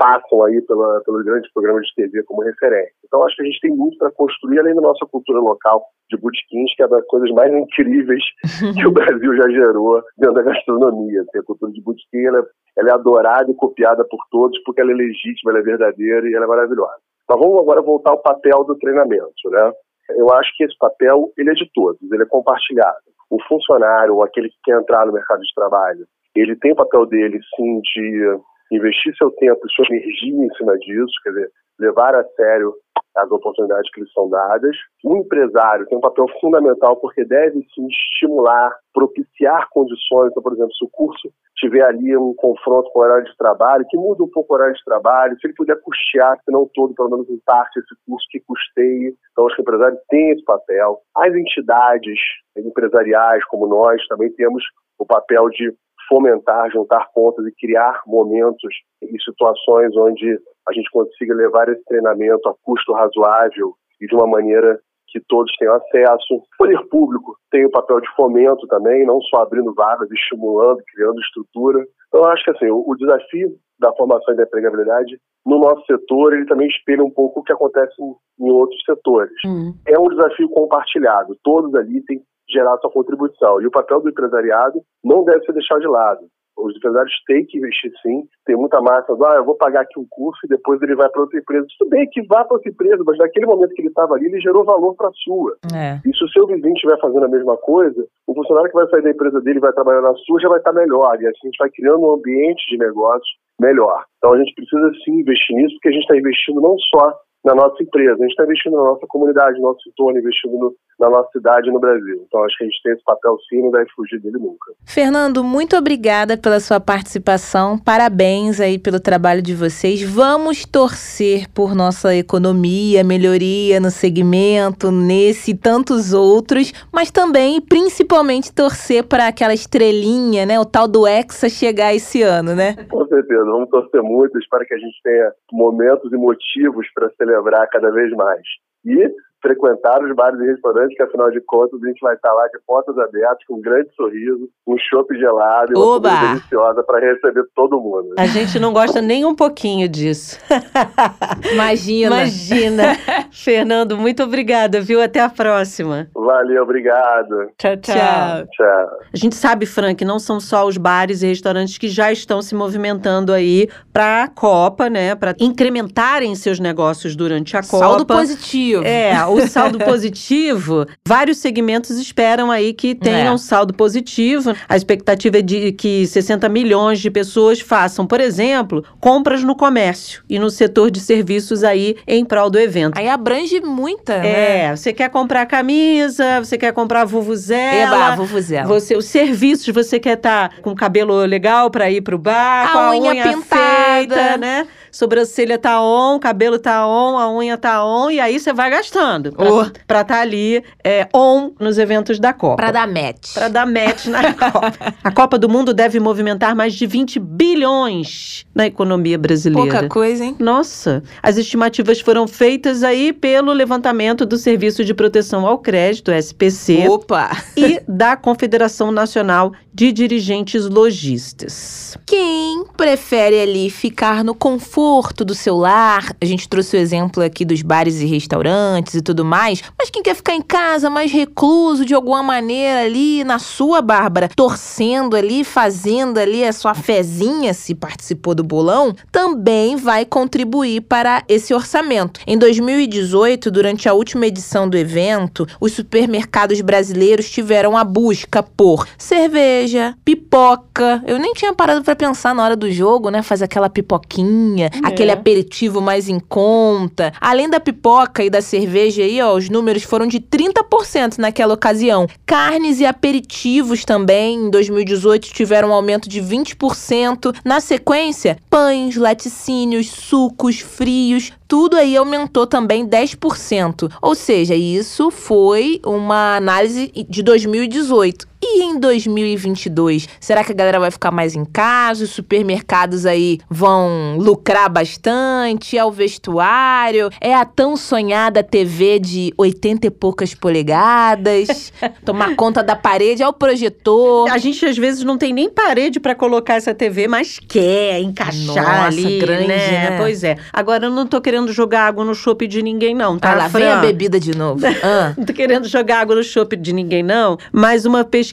Speaker 4: passam aí pela, pelos grandes programas de TV como referência. Então, acho que a gente tem muito para construir, além da nossa cultura local de botequins, que é das coisas mais incríveis que o Brasil já gerou dentro da gastronomia. Assim, a cultura de botequim ela, ela é adorada e copiada por todos porque ela é legítima, ela é verdadeira e ela é maravilhosa. Mas vamos agora voltar ao papel do treinamento, né? Eu acho que esse papel ele é de todos, ele é compartilhado. O funcionário, ou aquele que quer entrar no mercado de trabalho, ele tem o papel dele, sim, de investir seu tempo sua energia em cima disso, quer dizer, levar a sério as oportunidades que lhes são dadas. O empresário tem um papel fundamental porque deve sim estimular, propiciar condições. Então, por exemplo, se o curso tiver ali um confronto com o horário de trabalho, que muda um pouco o horário de trabalho, se ele puder custear, se não todo, pelo menos em parte, esse curso que custeie. Então, acho que o empresário tem esse papel. As entidades empresariais, como nós, também temos o papel de fomentar, juntar pontos e criar momentos e situações onde a gente consiga levar esse treinamento a custo razoável e de uma maneira que todos tenham acesso. O poder público tem o papel de fomento também, não só abrindo vagas, estimulando, criando estrutura. Então, eu acho que assim, o, desafio da formação e da empregabilidade no nosso setor, ele também espelha um pouco o que acontece em, outros setores. Uhum. É um desafio compartilhado. Todos ali têm gerar sua contribuição. E o papel do empresariado não deve ser deixado de lado. Os empresários têm que investir sim. Tem muita massa do, ah, eu vou pagar aqui um curso e depois ele vai para outra empresa. Tudo bem que vá para outra empresa, mas naquele momento que ele estava ali, ele gerou valor para a sua. É. E se o seu vizinho estiver fazendo a mesma coisa, o funcionário que vai sair da empresa dele e vai trabalhar na sua já vai estar melhor. E assim a gente vai criando um ambiente de negócios melhor. Então a gente precisa sim investir nisso, porque a gente está investindo não só na nossa empresa, a gente está investindo na nossa comunidade, no nosso entorno, investindo no, na nossa cidade no Brasil. Então acho que a gente tem esse papel sim, não deve fugir dele nunca.
Speaker 2: Fernando, muito obrigada pela sua participação. Parabéns aí pelo trabalho de vocês. Vamos torcer por nossa economia, melhoria no segmento, nesse e tantos outros, mas também, principalmente, torcer para aquela estrelinha, né? O tal do Hexa chegar esse ano, né?
Speaker 4: Com certeza, vamos torcer muito. Espero que a gente tenha momentos e motivos para celebrar cada vez mais. E frequentar os bares e restaurantes, que afinal de contas a gente vai estar lá de portas abertas, com um grande sorriso, um chopp gelado e uma
Speaker 2: Oba!
Speaker 4: comida deliciosa para receber todo mundo.
Speaker 3: A gente não gosta nem um pouquinho disso.
Speaker 2: Imagina.
Speaker 3: Imagina. Fernando, muito obrigada, viu? Até a próxima.
Speaker 4: Valeu, obrigado.
Speaker 3: Tchau, tchau.
Speaker 2: Tchau.
Speaker 4: Tchau.
Speaker 3: A gente sabe, Frank, não são só os bares e restaurantes que já estão se movimentando aí para a Copa, né? Para incrementarem seus negócios durante a Copa.
Speaker 2: Saldo positivo.
Speaker 3: É, o saldo positivo, vários segmentos esperam aí que tenham
Speaker 2: É.
Speaker 3: saldo positivo. A expectativa é de que 60 milhões de pessoas façam, por exemplo, compras no comércio e no setor de serviços aí em prol do evento.
Speaker 2: Aí abrange muita, né?
Speaker 3: É, você quer comprar camisa, você quer comprar
Speaker 2: Eba,
Speaker 3: vuvuzela.
Speaker 2: vuvuzela.
Speaker 3: Você, os serviços, você quer estar com cabelo legal pra ir pro bar,
Speaker 2: A
Speaker 3: com a
Speaker 2: unha
Speaker 3: unha,
Speaker 2: pintada.
Speaker 3: feita, né? Sobrancelha tá on, cabelo tá on, a unha tá on, e aí você vai gastando pra,
Speaker 2: Oh.
Speaker 3: pra tá ali é, on nos eventos da Copa.
Speaker 2: Pra dar match.
Speaker 3: Pra dar match na Copa. A Copa do Mundo deve movimentar mais de 20 bilhões na economia brasileira.
Speaker 2: Pouca coisa, hein?
Speaker 3: Nossa, as estimativas foram feitas aí pelo levantamento do Serviço de Proteção ao Crédito, SPC,
Speaker 2: Opa!
Speaker 3: e da Confederação Nacional de Dirigentes Logistas.
Speaker 2: Quem prefere ali ficar no conforto do seu lar, a gente trouxe o exemplo aqui dos bares e restaurantes e tudo mais, mas quem quer ficar em casa mais recluso de alguma maneira ali na sua, Bárbara, torcendo ali, fazendo ali a sua fezinha, se participou do bolão, também vai contribuir para esse orçamento. Em 2018, durante a última edição do evento, os supermercados brasileiros tiveram a busca por cerveja, pipoca. Eu nem tinha parado para pensar na hora do jogo, né? Fazer aquela pipoquinha, aquele aperitivo mais em conta. Além da pipoca e da cerveja aí, ó, os números foram de 30% naquela ocasião. Carnes e aperitivos também em 2018 tiveram um aumento de 20%. Na sequência, pães, laticínios, sucos, frios, tudo aí aumentou também 10%. Ou seja, isso foi uma análise de 2018. E em 2022, será que a galera vai ficar mais em casa? Os supermercados aí vão lucrar bastante? É o vestuário? É a tão sonhada TV de 80 e poucas polegadas? Tomar conta da parede? É o projetor?
Speaker 3: A gente às vezes não tem nem parede pra colocar essa TV, mas quer encaixar
Speaker 2: Nossa,
Speaker 3: ali,
Speaker 2: grande, né?
Speaker 3: Pois é. Agora eu não tô querendo jogar água no chopp de ninguém não, tá?
Speaker 2: Ah, lá vem a
Speaker 3: Fran?
Speaker 2: bebida de novo. Ah.
Speaker 3: Não tô querendo jogar água no chopp de ninguém, não. Mas uma pesquisa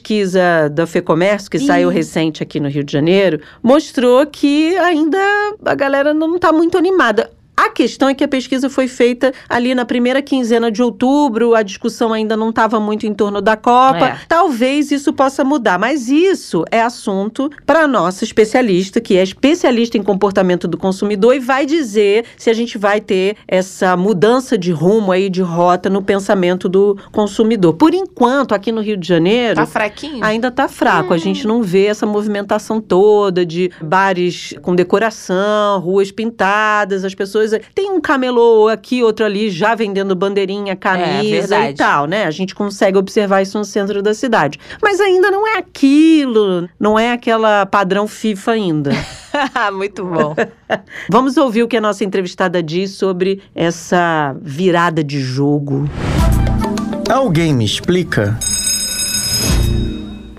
Speaker 3: da FEComércio, que
Speaker 2: Ih.
Speaker 3: saiu recente aqui no Rio de Janeiro, mostrou que ainda a galera não tá muito animada. A questão é que a pesquisa foi feita ali na primeira quinzena de outubro, a discussão ainda não estava muito em torno da Copa.
Speaker 2: É.
Speaker 3: Talvez isso possa mudar, mas isso é assunto para a nossa especialista, que é especialista em comportamento do consumidor e vai dizer se a gente vai ter essa mudança de rumo aí, de rota no pensamento do consumidor. Por enquanto, aqui no Rio de Janeiro,
Speaker 2: Tá fraquinho?
Speaker 3: ainda tá fraco. A gente não vê essa movimentação toda de bares com decoração, ruas pintadas, as pessoas. Tem um camelô aqui, outro ali, já vendendo bandeirinha, camisa e
Speaker 2: verdade.
Speaker 3: tal, né? A gente consegue observar isso no centro da cidade. Mas ainda não é aquilo, não é aquela padrão FIFA ainda.
Speaker 2: Muito bom.
Speaker 3: Vamos ouvir o que a nossa entrevistada diz sobre essa virada de jogo.
Speaker 1: Alguém me explica?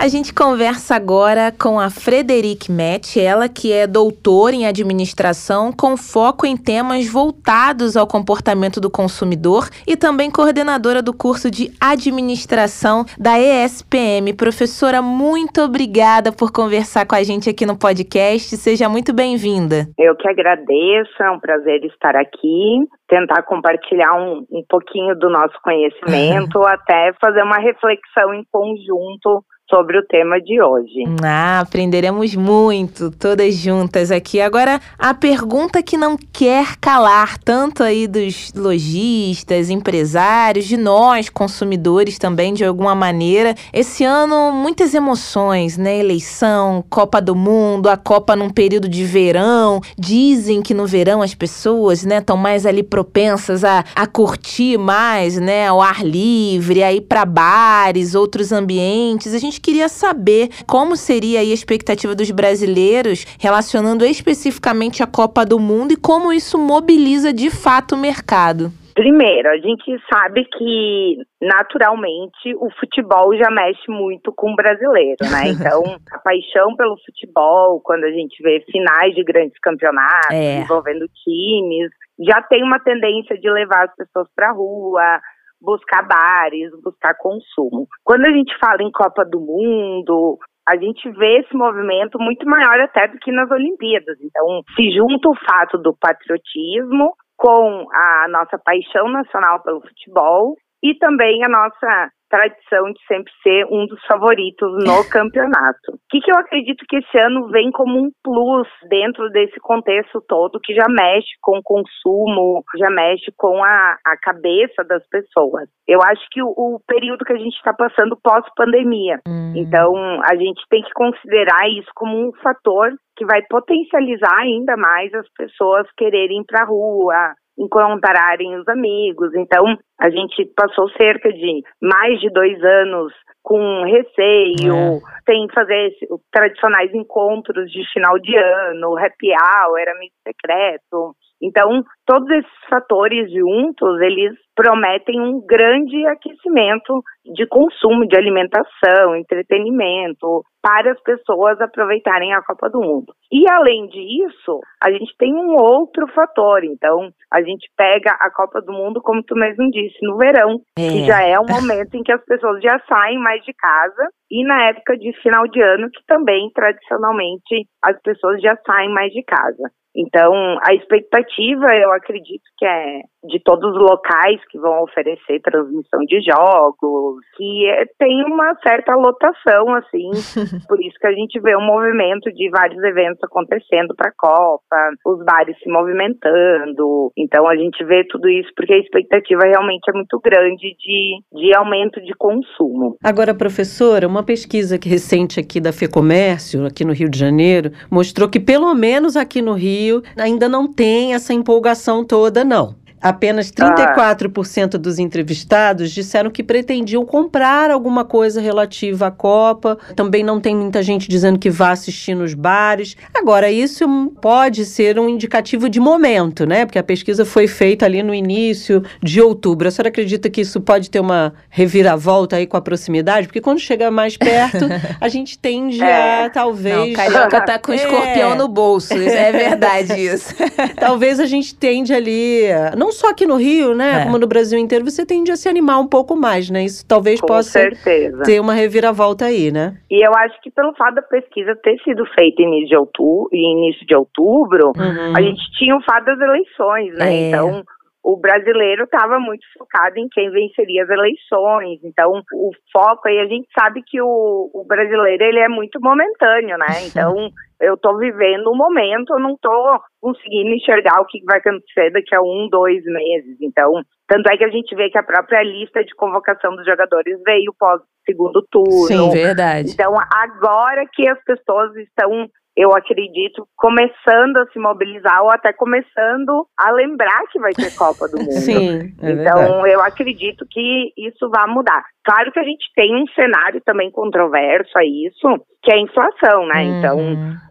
Speaker 2: A gente conversa agora com a Frederic Metz, ela que é doutora em administração com foco em temas voltados ao comportamento do consumidor e também coordenadora do curso de administração da ESPM. Professora, muito obrigada por conversar com a gente aqui no podcast. Seja muito bem-vinda.
Speaker 5: Eu que agradeço, é um prazer estar aqui, tentar compartilhar um, um pouquinho do nosso conhecimento, até fazer uma reflexão em conjunto sobre o tema de hoje.
Speaker 2: Ah, aprenderemos muito, todas juntas aqui. Agora, a pergunta que não quer calar, tanto aí dos lojistas, empresários, de nós, consumidores também, de alguma maneira. Esse ano, muitas emoções, né? Eleição, Copa do Mundo, a Copa num período de verão. Dizem que no verão as pessoas, né, estão mais ali propensas a, a curtir mais, né, ao ar livre, a ir para bares, outros ambientes. A gente gente queria saber como seria a expectativa dos brasileiros relacionando especificamente a Copa do Mundo e como isso mobiliza de fato o mercado.
Speaker 5: Primeiro, a gente sabe que naturalmente o futebol já mexe muito com o brasileiro, né? Então, a paixão pelo futebol, quando a gente vê finais de grandes campeonatos é. envolvendo times, já tem uma tendência de levar as pessoas para a rua, buscar bares, buscar consumo. Quando a gente fala em Copa do Mundo, a gente vê esse movimento muito maior até do que nas Olimpíadas. Então, se junta o fato do patriotismo com a nossa paixão nacional pelo futebol e também a nossa tradição de sempre ser um dos favoritos no campeonato. O que, que eu acredito que esse ano vem como um plus dentro desse contexto todo que já mexe com o consumo, já mexe com a, a cabeça das pessoas. Eu acho que o, o período que a gente está passando pós-pandemia. Hum. Então, a gente tem que considerar isso como um fator que vai potencializar ainda mais as pessoas quererem ir para a rua, encontrarem os amigos. Então, a gente passou cerca de mais de dois anos com receio, é. sem fazer os tradicionais encontros de final de ano, happy hour, amigo secreto. Então, todos esses fatores juntos, eles prometem um grande aquecimento de consumo, de alimentação, entretenimento, para as pessoas aproveitarem a Copa do Mundo. E além disso, a gente tem um outro fator. Então, a gente pega a Copa do Mundo, como tu mesmo disse, no verão, é. que já é um momento em que as pessoas já saem mais de casa, e na época de final de ano, que também tradicionalmente as pessoas já saem mais de casa. Então, a expectativa, eu acredito que é de todos os locais que vão oferecer transmissão de jogos, que é, tem uma certa lotação, assim. por isso que a gente vê um movimento de vários eventos acontecendo para a Copa, os bares se movimentando. Então, a gente vê tudo isso porque a expectativa realmente é muito grande de, de aumento de consumo.
Speaker 3: Agora, professora, uma pesquisa que recente aqui da FEComércio, aqui no Rio de Janeiro, mostrou que pelo menos aqui no Rio ainda não tem essa empolgação toda, não. Apenas 34% ah. dos entrevistados disseram que pretendiam comprar alguma coisa relativa à Copa. Também não tem muita gente dizendo que vá assistir nos bares. Agora, isso pode ser um indicativo de momento, né? Porque a pesquisa foi feita ali no início de outubro. A senhora acredita que isso pode ter uma reviravolta aí com a proximidade? Porque quando chega mais perto, a gente tende é. a talvez. Não,
Speaker 2: Carioca tá com é. escorpião no bolso. É verdade isso.
Speaker 3: talvez a gente tende ali. Não não só aqui no Rio, né? É. Como no Brasil inteiro, você tende a se animar um pouco mais, né? Isso talvez
Speaker 5: Com
Speaker 3: possa
Speaker 5: certeza.
Speaker 3: ter uma reviravolta aí, né?
Speaker 5: E eu acho que pelo fato da pesquisa ter sido feita início de outubro, início de outubro uhum. a gente tinha o fato das eleições, né? É. Então o brasileiro estava muito focado em quem venceria as eleições. Então, o foco aí, a gente sabe que o, o brasileiro ele é muito momentâneo, né? Então, eu estou vivendo o um momento, eu não estou conseguindo enxergar o que vai acontecer daqui a um, dois meses. Então, tanto é que a gente vê que a própria lista de convocação dos jogadores veio pós segundo turno.
Speaker 2: Sim, verdade.
Speaker 5: Então, agora que as pessoas estão eu acredito, começando a se mobilizar ou até começando a lembrar que vai ter Copa do Mundo.
Speaker 3: Sim,
Speaker 5: é então eu acredito que isso vai mudar. Claro que a gente tem um cenário também controverso a isso, que é a inflação, né? Uhum. Então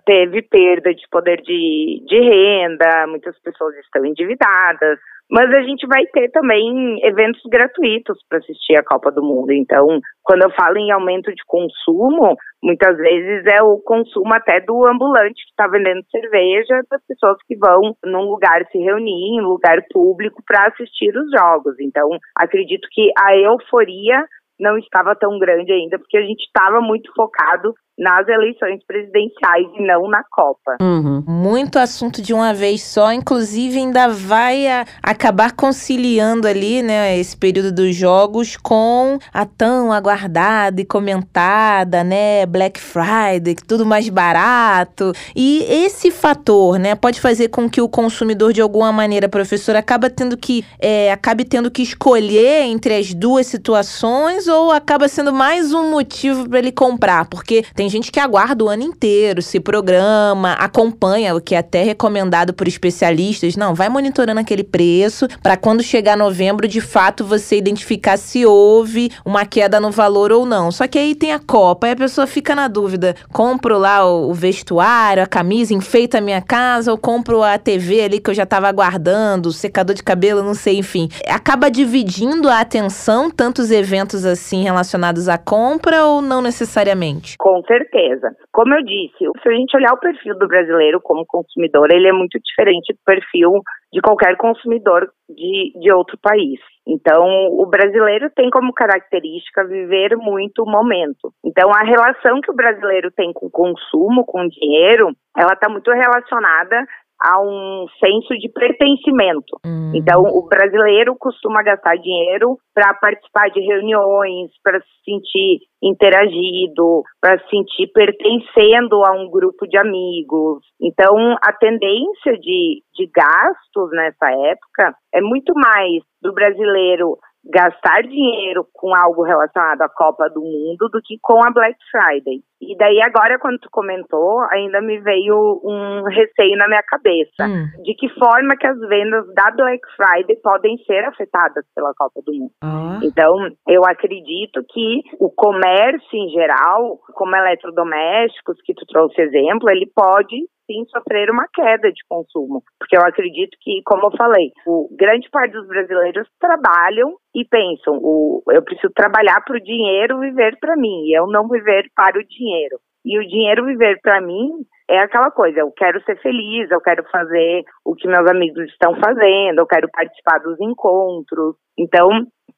Speaker 5: teve perda de poder de, de renda, muitas pessoas estão endividadas. Mas a gente vai ter também eventos gratuitos para assistir a Copa do Mundo. Então, quando eu falo em aumento de consumo, muitas vezes é o consumo até do ambulante que está vendendo cerveja, das pessoas que vão num lugar se reunir, em lugar público, para assistir os jogos. Então, acredito que a euforia não estava tão grande ainda, porque a gente estava muito focado nas eleições presidenciais e não na Copa.
Speaker 2: Uhum. Muito assunto de uma vez só, inclusive ainda vai a, acabar conciliando ali, né, esse período dos jogos com a tão aguardada e comentada, né, Black Friday, tudo mais barato. E esse fator, né, pode fazer com que o consumidor de alguma maneira, professor, acaba tendo que é, acabe tendo que escolher entre as duas situações ou acaba sendo mais um motivo para ele comprar, porque tem gente que aguarda o ano inteiro, se programa, acompanha, o que é até recomendado por especialistas. Não, vai monitorando aquele preço para quando chegar novembro, de fato, você identificar se houve uma queda no valor ou não. Só que aí tem a Copa, e a pessoa fica na dúvida: compro lá o vestuário, a camisa, enfeita a minha casa, ou compro a TV ali que eu já estava aguardando, secador de cabelo, não sei, enfim. Acaba dividindo a atenção tantos eventos assim relacionados à compra ou não necessariamente?
Speaker 5: Com certeza. Como eu disse, se a gente olhar o perfil do brasileiro como consumidor, ele é muito diferente do perfil de qualquer consumidor de, de outro país. Então, o brasileiro tem como característica viver muito o momento. Então, a relação que o brasileiro tem com o consumo, com o dinheiro, ela está muito relacionada a um senso de pertencimento. Hum. Então, o brasileiro costuma gastar dinheiro para participar de reuniões, para se sentir interagido, para se sentir pertencendo a um grupo de amigos. Então, a tendência de, de gastos nessa época é muito mais do brasileiro gastar dinheiro com algo relacionado à Copa do Mundo do que com a Black Friday. E daí agora, quando tu comentou, ainda me veio um receio na minha cabeça. Hum. De que forma que as vendas da Black Friday podem ser afetadas pela Copa do Mundo. Ah. Então, eu acredito que o comércio em geral, como eletrodomésticos, que tu trouxe exemplo, ele pode sim sofrer uma queda de consumo. Porque eu acredito que, como eu falei, o grande parte dos brasileiros trabalham e pensam, o, eu preciso trabalhar para o dinheiro viver para mim, e eu não viver para o dinheiro. E o dinheiro viver para mim é aquela coisa, eu quero ser feliz, eu quero fazer o que meus amigos estão fazendo, eu quero participar dos encontros. Então,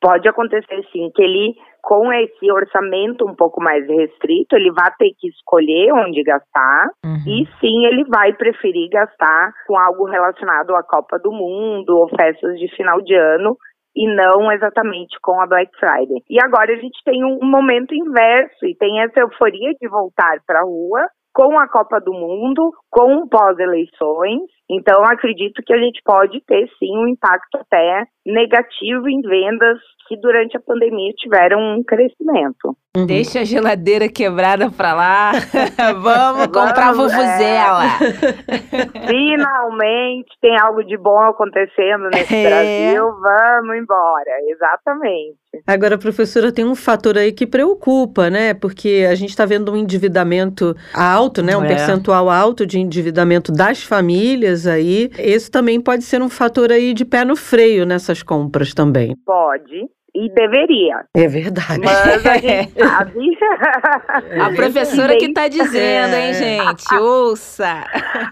Speaker 5: pode acontecer sim que ele, com esse orçamento um pouco mais restrito, ele vai ter que escolher onde gastar uhum. e sim ele vai preferir gastar com algo relacionado à Copa do Mundo ou festas de final de ano e não exatamente com a Black Friday. E agora a gente tem um momento inverso e tem essa euforia de voltar para a rua com a Copa do Mundo, com pós-eleições. Então, acredito que a gente pode ter sim um impacto até negativo em vendas que durante a pandemia tiveram um crescimento.
Speaker 2: Uhum. Deixa a geladeira quebrada pra lá. Vamos comprar Vamos, vuvuzela.
Speaker 5: É. Finalmente tem algo de bom acontecendo nesse é. Brasil. Vamos embora. Exatamente.
Speaker 3: Agora, professora, tem um fator aí que preocupa, né? Porque a gente está vendo um endividamento alto, né? Um é. percentual alto de endividamento das famílias aí. Esse também pode ser um fator aí de pé no freio nessas compras também.
Speaker 5: Pode e deveria.
Speaker 3: É verdade.
Speaker 5: Mas a gente sabe.
Speaker 2: a professora que está dizendo, hein, gente? Ouça!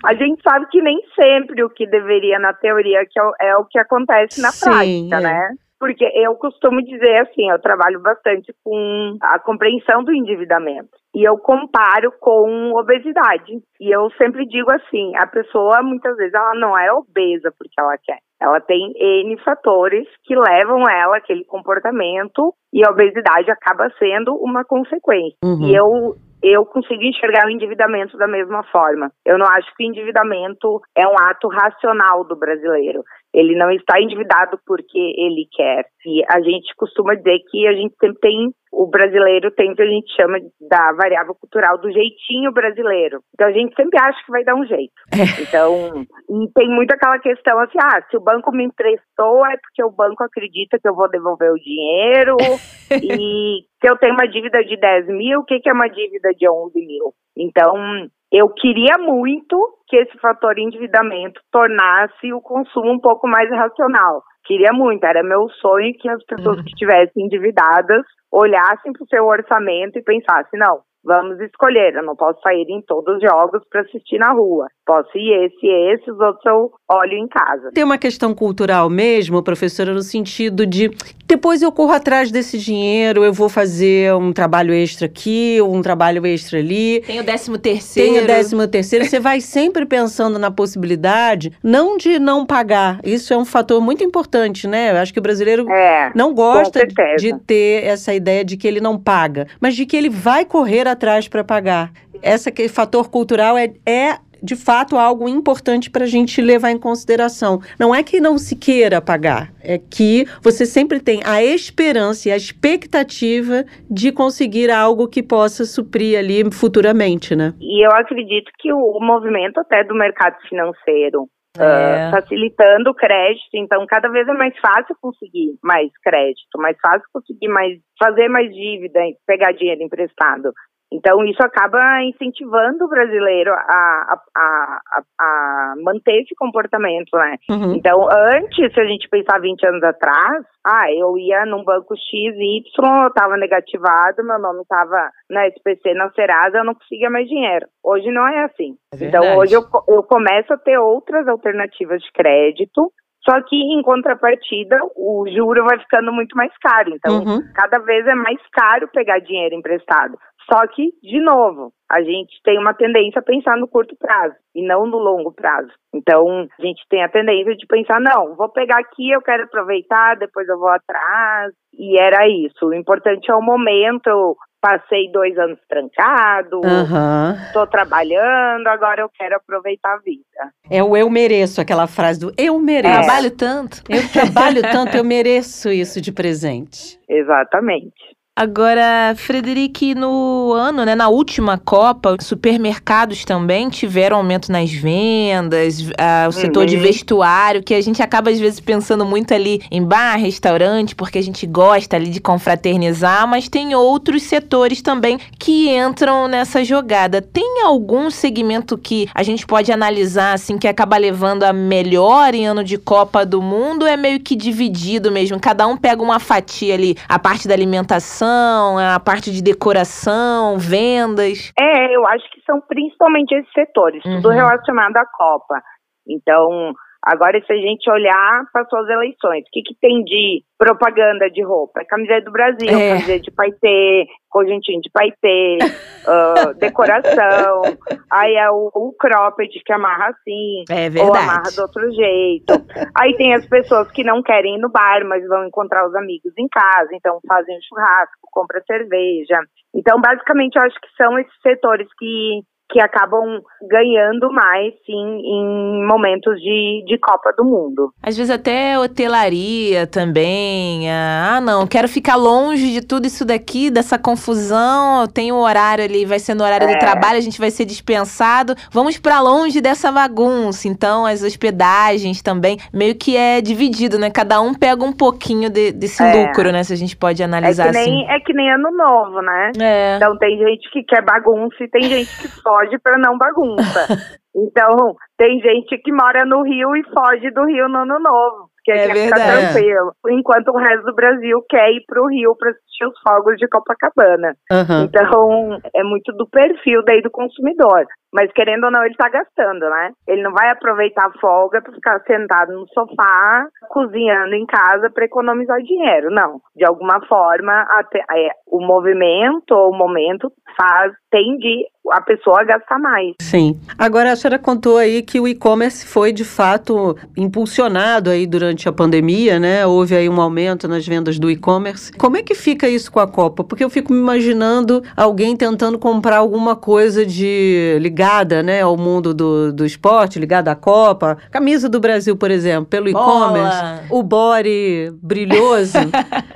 Speaker 5: A gente sabe que nem sempre o que deveria na teoria que é, o que acontece na Sim, prática, é. né? Porque eu costumo dizer assim, eu trabalho bastante com a compreensão do endividamento. E eu comparo com obesidade. E eu sempre digo assim, a pessoa muitas vezes ela não é obesa porque ela quer. Ela tem N fatores que levam ela aquele comportamento e a obesidade acaba sendo uma consequência. Uhum. E eu eu consigo enxergar o endividamento da mesma forma. Eu não acho que o endividamento é um ato racional do brasileiro. Ele não está endividado porque ele quer. E a gente costuma dizer que a gente sempre tem, o brasileiro tem o que a gente chama da variável cultural do jeitinho brasileiro. Então a gente sempre acha que vai dar um jeito. É. Então, e tem muito aquela questão assim, ah, se o banco me emprestou é porque o banco acredita que eu vou devolver o dinheiro e se eu tenho uma dívida de 10 mil, o que, que é uma dívida de 11 mil? Então, eu queria muito que esse fator endividamento tornasse o consumo um pouco mais racional. Queria muito, era meu sonho que as pessoas uhum. que estivessem endividadas olhassem para o seu orçamento e pensassem, não, vamos escolher, eu não posso sair em todos os jogos para assistir na rua. Posso ir esse e esse, os outros eu olho em casa.
Speaker 3: Tem uma questão cultural mesmo, professora, no sentido de depois eu corro atrás desse dinheiro, eu vou fazer um trabalho extra aqui, um trabalho extra ali.
Speaker 2: Tem o décimo terceiro.
Speaker 3: Tem o décimo terceiro. Você vai sempre pensando na possibilidade, não de não pagar. Isso é um fator muito importante, né? Eu acho que o brasileiro
Speaker 5: É,
Speaker 3: não gosta de ter essa ideia de que ele não paga, mas de que ele vai correr atrás para pagar. Essa que fator cultural é, é de fato algo importante para a gente levar em consideração. Não é que não se queira pagar, é que você sempre tem a esperança e a expectativa de conseguir algo que possa suprir ali futuramente, né?
Speaker 5: E eu acredito que o, movimento até do mercado financeiro
Speaker 2: É.
Speaker 5: ah, facilitando o crédito, então cada vez é mais fácil conseguir mais crédito, mais fácil conseguir mais fazer mais dívida, pegar dinheiro emprestado. Então isso acaba incentivando o brasileiro a, a, a, a- manter esse comportamento, né?
Speaker 3: Uhum.
Speaker 5: Então, antes, se a gente pensar 20 anos atrás, ah, eu ia num banco XY, eu estava negativado, meu nome estava na SPC, na Serasa, eu não conseguia mais dinheiro. Hoje não é assim.
Speaker 2: É
Speaker 5: então, hoje eu, eu começo a ter outras alternativas de crédito, só que em contrapartida, o juro vai ficando muito mais caro. Então,
Speaker 3: Uhum.
Speaker 5: cada vez é mais caro pegar dinheiro emprestado. Só que, de novo, a gente tem uma tendência a pensar no curto prazo e não no longo prazo. Então, a gente tem a tendência de pensar, não, vou pegar aqui, eu quero aproveitar, depois eu vou atrás. E era isso. O importante é o momento. Eu passei dois anos trancado, estou trabalhando, agora eu quero aproveitar a vida.
Speaker 3: É o eu mereço, aquela frase do eu mereço.
Speaker 2: Trabalho tanto.
Speaker 3: Eu trabalho tanto, eu mereço isso de presente.
Speaker 5: Exatamente.
Speaker 2: Agora, Frederique, no ano, né, na última Copa, os supermercados também tiveram aumento nas vendas, ah, o setor de
Speaker 5: Uhum.
Speaker 2: vestuário, que a gente acaba às vezes pensando muito ali em bar, restaurante, porque a gente gosta ali de confraternizar, mas tem outros setores também que entram nessa jogada. Tem algum segmento que a gente pode analisar assim que acaba levando a melhor em ano de Copa do Mundo? É meio que dividido mesmo, cada um pega uma fatia ali, a parte da alimentação, a parte de decoração, vendas.
Speaker 5: É, eu acho que são principalmente esses setores, tudo
Speaker 2: Uhum.
Speaker 5: relacionado à Copa. Então, agora se a gente olhar para suas eleições, o que, que tem de propaganda de roupa? É camiseta do Brasil,
Speaker 2: É.
Speaker 5: camiseta de paetê, conjuntinho de paetê, ah, decoração, aí é o, o cropped que amarra assim,
Speaker 2: É
Speaker 5: ou amarra do outro jeito. Aí tem as pessoas que não querem ir no bar, mas vão encontrar os amigos em casa, então fazem um churrasco, compra cerveja. Então, basicamente, eu acho que são esses setores que, que acabam ganhando mais, sim, em momentos de, de Copa do Mundo.
Speaker 2: Às vezes até hotelaria também. Ah, ah, não, quero ficar longe de tudo isso daqui, dessa confusão. Tem um horário ali, vai ser no horário do
Speaker 5: É.
Speaker 2: trabalho, a gente vai ser dispensado. Vamos pra longe dessa bagunça. Então, as hospedagens também, meio que é dividido, né? Cada um pega um pouquinho de- desse
Speaker 5: É.
Speaker 2: lucro, né? Se a gente pode
Speaker 5: É
Speaker 2: analisar
Speaker 5: que,
Speaker 2: assim.
Speaker 5: nem, é que nem ano novo, né?
Speaker 2: É.
Speaker 5: Então tem gente que quer bagunça e tem gente que foge para não bagunça. Então, tem gente que mora no Rio e foge do Rio no ano novo. Porque
Speaker 2: É
Speaker 5: quer
Speaker 2: verdade.
Speaker 5: ficar tranquilo. Enquanto o resto do Brasil quer ir pro Rio para assistir os fogos de Copacabana.
Speaker 3: Aham.
Speaker 5: Então, é muito do perfil daí do consumidor. Mas querendo ou não, ele tá gastando, né? Ele não vai aproveitar a folga para ficar sentado no sofá, cozinhando em casa para economizar dinheiro. Não. De alguma forma, até, é, o movimento ou o momento faz, tende a pessoa gastar mais.
Speaker 3: Sim. Agora, a senhora contou aí que o e-commerce foi, de fato, impulsionado aí durante a pandemia, né? Houve aí um aumento nas vendas do e-commerce. Como é que fica isso com a Copa? Porque eu fico me imaginando alguém tentando comprar alguma coisa de ligada, né, ao mundo do, do esporte, ligada à Copa. Camisa do Brasil, por exemplo, pelo e-commerce. O body brilhoso.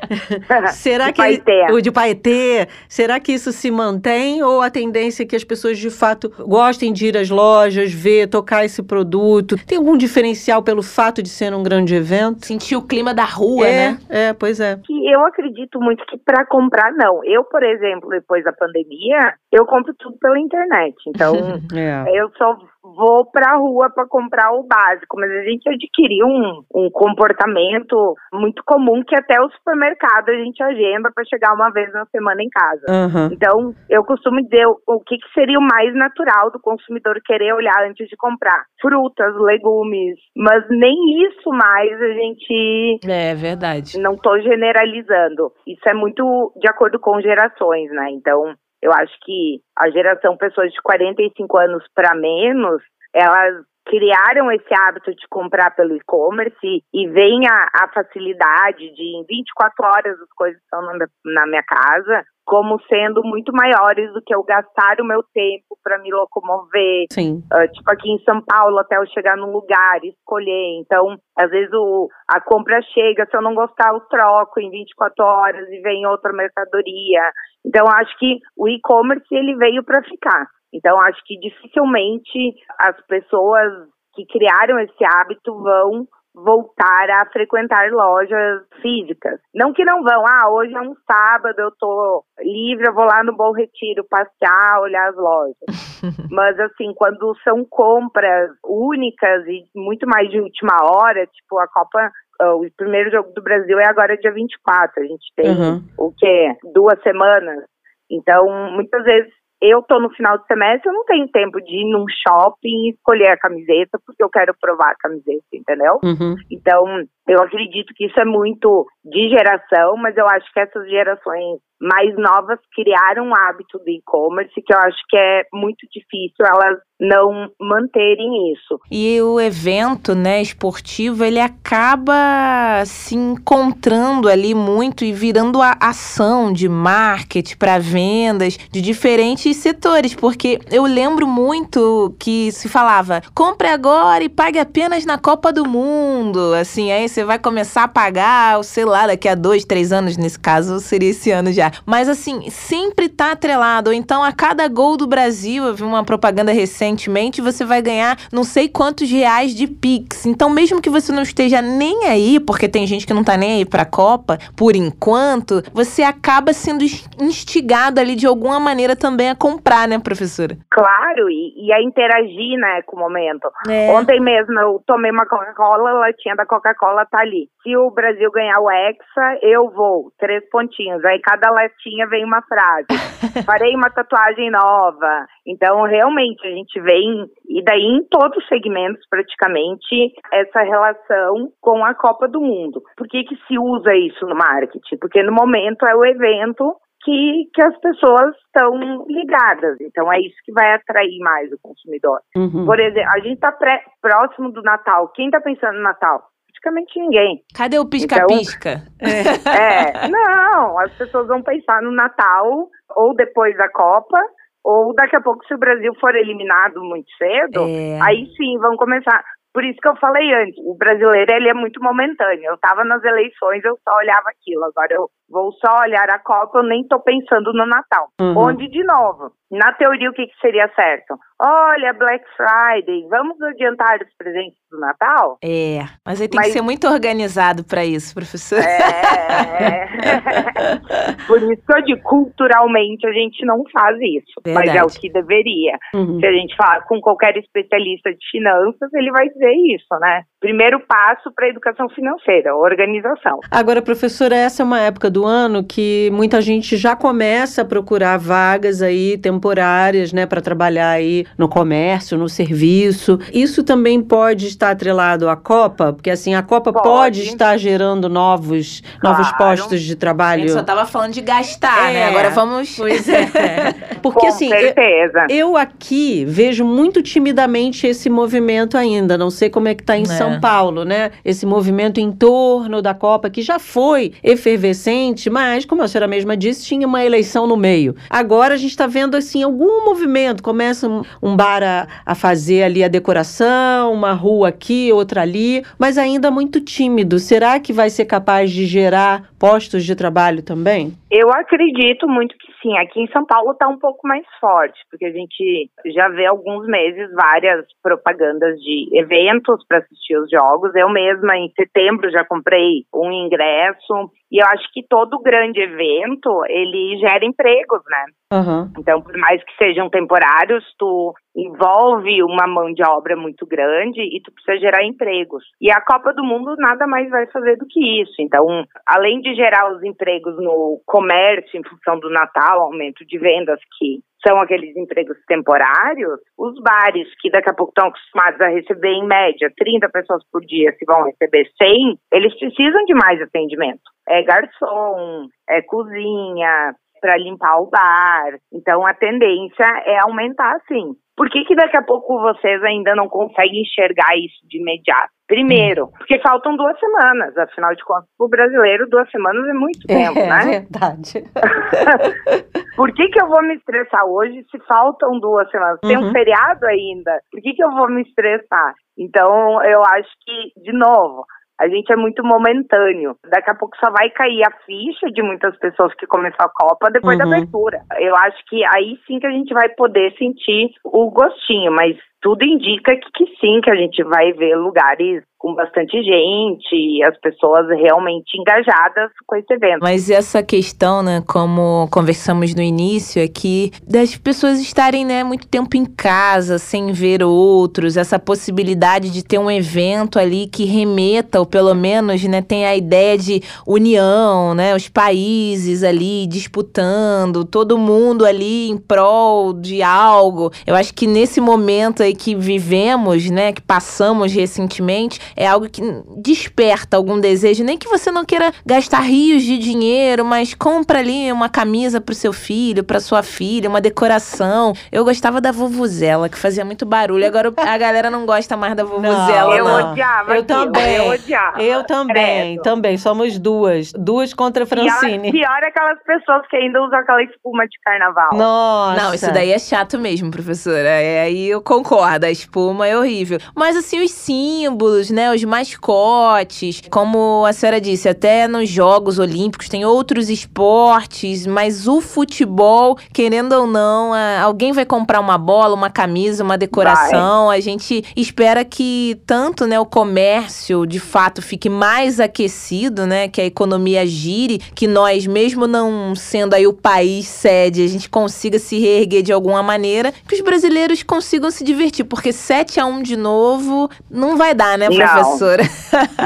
Speaker 3: Será
Speaker 5: De
Speaker 3: que
Speaker 5: paetê.
Speaker 3: o de paetê, será que isso se mantém ou a tendência é que as pessoas de fato gostem de ir às lojas, ver, tocar esse produto? Tem algum diferencial pelo fato de ser um grande evento?
Speaker 2: Sentir o clima da rua,
Speaker 3: é,
Speaker 2: né?
Speaker 3: é, pois é.
Speaker 5: que eu acredito muito que para comprar, não. Eu, por exemplo, depois da pandemia, eu compro tudo pela internet. Então,
Speaker 3: É.
Speaker 5: eu só vou pra rua para comprar o básico, mas a gente adquiriu um, um comportamento muito comum que até o supermercado a gente agenda para chegar uma vez na semana em casa.
Speaker 3: Uhum.
Speaker 5: Então, eu costumo dizer o, o que, que seria o mais natural do consumidor querer olhar antes de comprar. Frutas, legumes, mas nem isso mais a gente
Speaker 2: É verdade.
Speaker 5: não tô generalizando. Isso é muito de acordo com gerações, né? Então, eu acho que a geração pessoas de 45 anos para menos, elas criaram esse hábito de comprar pelo e-commerce e vem a, a facilidade de em 24 horas as coisas estão na, na minha casa como sendo muito maiores do que eu gastar o meu tempo para me locomover,
Speaker 3: Sim.
Speaker 5: Uh, tipo aqui em São Paulo, até eu chegar num lugar, escolher. Então, às vezes o, a compra chega, se eu não gostar, eu troco em 24 horas e vem outra mercadoria. Então, acho que o e-commerce ele veio para ficar. Então, acho que dificilmente as pessoas que criaram esse hábito vão voltar a frequentar lojas físicas. Não que não vão, ah, hoje é um sábado, eu tô livre, eu vou lá no Bom Retiro passear, olhar as lojas. Mas assim, quando são compras únicas e muito mais de última hora, tipo a Copa o primeiro jogo do Brasil é agora dia 24. A gente tem
Speaker 3: Uhum.
Speaker 5: o quê? Duas semanas. Então, muitas vezes eu tô no final de semestre, eu não tenho tempo de ir num shopping e escolher a camiseta porque eu quero provar a camiseta, entendeu?
Speaker 3: Uhum.
Speaker 5: Então, eu acredito que isso é muito de geração, mas eu acho que essas gerações mais novas criaram um hábito do e-commerce que eu acho que é muito difícil elas não manterem isso.
Speaker 2: E o evento, né, esportivo, ele acaba se encontrando ali muito e virando a ação de marketing para vendas de diferentes setores, porque eu lembro muito que se falava: compre agora e pague apenas na Copa do Mundo. Assim, aí você vai começar a pagar, sei lá, daqui a dois, três anos, nesse caso, seria esse ano já. Mas assim, sempre tá atrelado. Ou então, a cada gol do Brasil, eu vi uma propaganda recentemente, você vai ganhar não sei quantos reais de Pix. Então, mesmo que você não esteja nem aí, porque tem gente que não tá nem aí pra Copa, por enquanto, você acaba sendo instigado ali de alguma maneira também a comprar, né, professora?
Speaker 5: Claro, e, e a interagir, né, com o momento.
Speaker 2: É.
Speaker 5: Ontem mesmo eu tomei uma Coca-Cola, latinha da Coca-Cola tá ali. Se o Brasil ganhar o Hexa, eu vou. Três pontinhos. Aí cada latinha vem uma frase. Farei uma tatuagem nova. Então, realmente, a gente vem, e daí em todos os segmentos, praticamente, essa relação com a Copa do Mundo. Por que, que se usa isso no marketing? Porque no momento é o evento que, que as pessoas estão ligadas. Então é isso que vai atrair mais o consumidor.
Speaker 3: Uhum.
Speaker 5: Por exemplo, a gente está próximo do Natal. Quem está pensando no Natal? Praticamente ninguém.
Speaker 2: Cadê o pisca-pisca?
Speaker 5: É, não, as pessoas vão pensar no Natal ou depois da Copa. Ou daqui a pouco, se o Brasil for eliminado muito cedo,
Speaker 2: É.
Speaker 5: aí sim vão começar. Por isso que eu falei antes, o brasileiro ele é muito momentâneo. Eu estava nas eleições, eu só olhava aquilo. Agora eu vou só olhar a Copa, eu nem estou pensando no Natal.
Speaker 3: Uhum.
Speaker 5: Onde, de novo, na teoria, o que, que seria certo? Olha, Black Friday, vamos adiantar os presentes do Natal?
Speaker 2: É, mas aí tem
Speaker 5: Mas-
Speaker 2: que ser muito organizado para isso, professor.
Speaker 5: É. Por isso que eu digo, culturalmente a gente não faz isso. Mas é o
Speaker 2: Verdade.
Speaker 5: que deveria.
Speaker 3: Uhum.
Speaker 5: Se a gente falar com qualquer especialista de finanças, ele vai dizer isso, né? Primeiro passo para a educação financeira, organização.
Speaker 3: Agora, professora, essa é uma época do ano que muita gente já começa a procurar vagas aí temporárias, né, para trabalhar aí no comércio, no serviço. Isso também pode estar atrelado à Copa, porque assim a Copa pode,
Speaker 5: Pode.
Speaker 3: estar gerando novos novos
Speaker 5: Claro.
Speaker 3: postos de
Speaker 2: A
Speaker 3: trabalho.
Speaker 2: gente só tava falando de gastar,
Speaker 3: É.
Speaker 2: né? Agora vamos.
Speaker 3: Pois é. Porque
Speaker 5: Com
Speaker 3: assim, eu,
Speaker 5: certeza.
Speaker 3: eu aqui vejo muito timidamente esse movimento ainda. Não sei como é que está em
Speaker 2: É.
Speaker 3: São Paulo, né? Esse movimento em torno da Copa, que já foi efervescente, mas, como a senhora mesma disse, tinha uma eleição no meio. Agora a gente está vendo, assim, algum movimento. Começa um, um bar a, a fazer ali a decoração, uma rua aqui, outra ali, mas ainda muito tímido. Será que vai ser capaz de gerar postos de trabalho também?
Speaker 5: Eu acredito muito que sim. Aqui em São Paulo está um pouco mais forte, porque a gente já vê há alguns meses várias propagandas de eventos para assistir os jogos. Eu mesma, em setembro, já comprei um ingresso. E eu acho que todo grande evento, ele gera empregos, né?
Speaker 3: Uhum.
Speaker 5: Então, por mais que sejam temporários, tu envolve uma mão de obra muito grande e tu precisa gerar empregos. E a Copa do Mundo nada mais vai fazer do que isso. Então, além de gerar os empregos no comércio em função do Natal, aumento de vendas que são aqueles empregos temporários, os bares que daqui a pouco estão acostumados a receber em média 30 pessoas por dia, se vão receber 100, eles precisam de mais atendimento. É garçom, é cozinha, para limpar o bar. Então a tendência é aumentar sim. Por que, que daqui a pouco vocês ainda não conseguem enxergar isso de imediato? Primeiro, porque faltam duas semanas. Afinal de contas, para o brasileiro, duas semanas é muito tempo,
Speaker 3: é,
Speaker 5: né?
Speaker 3: É verdade.
Speaker 5: Por que, que eu vou me estressar hoje se faltam duas semanas? Tem
Speaker 3: Uhum.
Speaker 5: um feriado ainda. Por que, que eu vou me estressar? Então, eu acho que, de novo, a gente é muito momentâneo. Daqui a pouco só vai cair a ficha de muitas pessoas que começou a Copa depois da
Speaker 3: Uhum.
Speaker 5: abertura. Eu acho que aí sim que a gente vai poder sentir o gostinho, mas tudo indica que, que sim, que a gente vai ver lugares com bastante gente e as pessoas realmente engajadas com esse evento.
Speaker 2: Mas essa questão, né, como conversamos no início, é que das pessoas estarem, né, muito tempo em casa, sem ver outros, essa possibilidade de ter um evento ali que remeta, ou pelo menos, né, tem a ideia de união, né, os países ali disputando, todo mundo ali em prol de algo. Eu acho que nesse momento aí que vivemos, né, que passamos recentemente, é algo que desperta algum desejo, nem que você não queira gastar rios de dinheiro, mas compra ali uma camisa pro seu filho, pra sua filha, uma decoração. Eu gostava da vuvuzela, que fazia muito barulho. Agora a galera não gosta mais da vuvuzela,
Speaker 5: eu
Speaker 2: não.
Speaker 5: odiava
Speaker 3: Eu
Speaker 5: aquilo,
Speaker 3: também.
Speaker 5: Eu odiava.
Speaker 3: Eu também,
Speaker 5: Credo.
Speaker 3: também. Somos duas. Duas contra a Francine.
Speaker 5: Pior, pior aquelas pessoas que ainda usam aquela espuma de carnaval.
Speaker 3: Nossa.
Speaker 2: Não, isso daí é chato mesmo, professora. É, aí eu concordo, a espuma é horrível. Mas assim, os símbolos, né, os mascotes, como a senhora disse, até nos Jogos Olímpicos tem outros esportes, mas o futebol, querendo ou não, alguém vai comprar uma bola, uma camisa, uma decoração. A gente espera que tanto, né, o comércio de fato fique mais aquecido, né, que a economia gire, que nós, mesmo não sendo aí o país sede, a gente consiga se reerguer de alguma maneira, que os brasileiros consigam se divertir, porque 7 a 1 de novo não vai dar, né,
Speaker 5: Não.
Speaker 2: professora?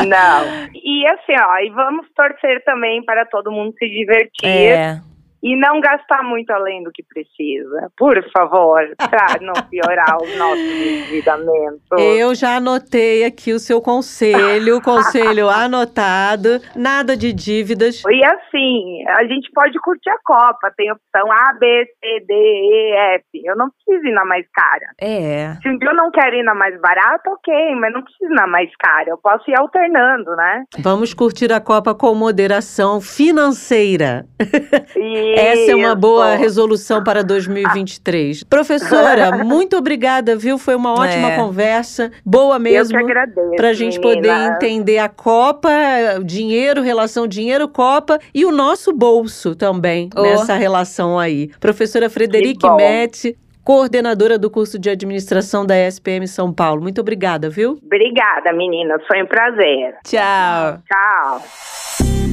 Speaker 5: Não. E assim, ó, e vamos torcer também para todo mundo se divertir
Speaker 2: É.
Speaker 5: e não gastar muito além do que precisa. Por favor, para não piorar os nossos endividamentos.
Speaker 3: Eu já anotei aqui o seu conselho, conselho anotado, nada de dívidas.
Speaker 5: E assim, a gente pode curtir a Copa, tem opção A, B, C, D, E, F. Eu não preciso ir na mais cara.
Speaker 2: É.
Speaker 5: Se um dia eu não quero ir na mais barata, ok, mas não preciso ir na mais cara. Eu posso ir alternando, né?
Speaker 3: Vamos curtir a Copa com moderação financeira.
Speaker 5: E
Speaker 3: Essa é uma boa resolução para 2023. Professora, muito obrigada, viu? Foi uma ótima
Speaker 2: É.
Speaker 3: conversa. Boa
Speaker 5: Eu
Speaker 3: mesmo.
Speaker 5: que agradeço.
Speaker 3: Pra gente poder
Speaker 5: meninas.
Speaker 3: entender a Copa, o dinheiro, relação dinheiro-Copa e o nosso bolso também
Speaker 2: Oh.
Speaker 3: nessa relação aí. Professora Frederique. Mete, coordenadora do curso de administração da SPM São Paulo. Muito obrigada, viu?
Speaker 5: Obrigada, meninas. Foi um prazer.
Speaker 2: Tchau.
Speaker 5: Tchau.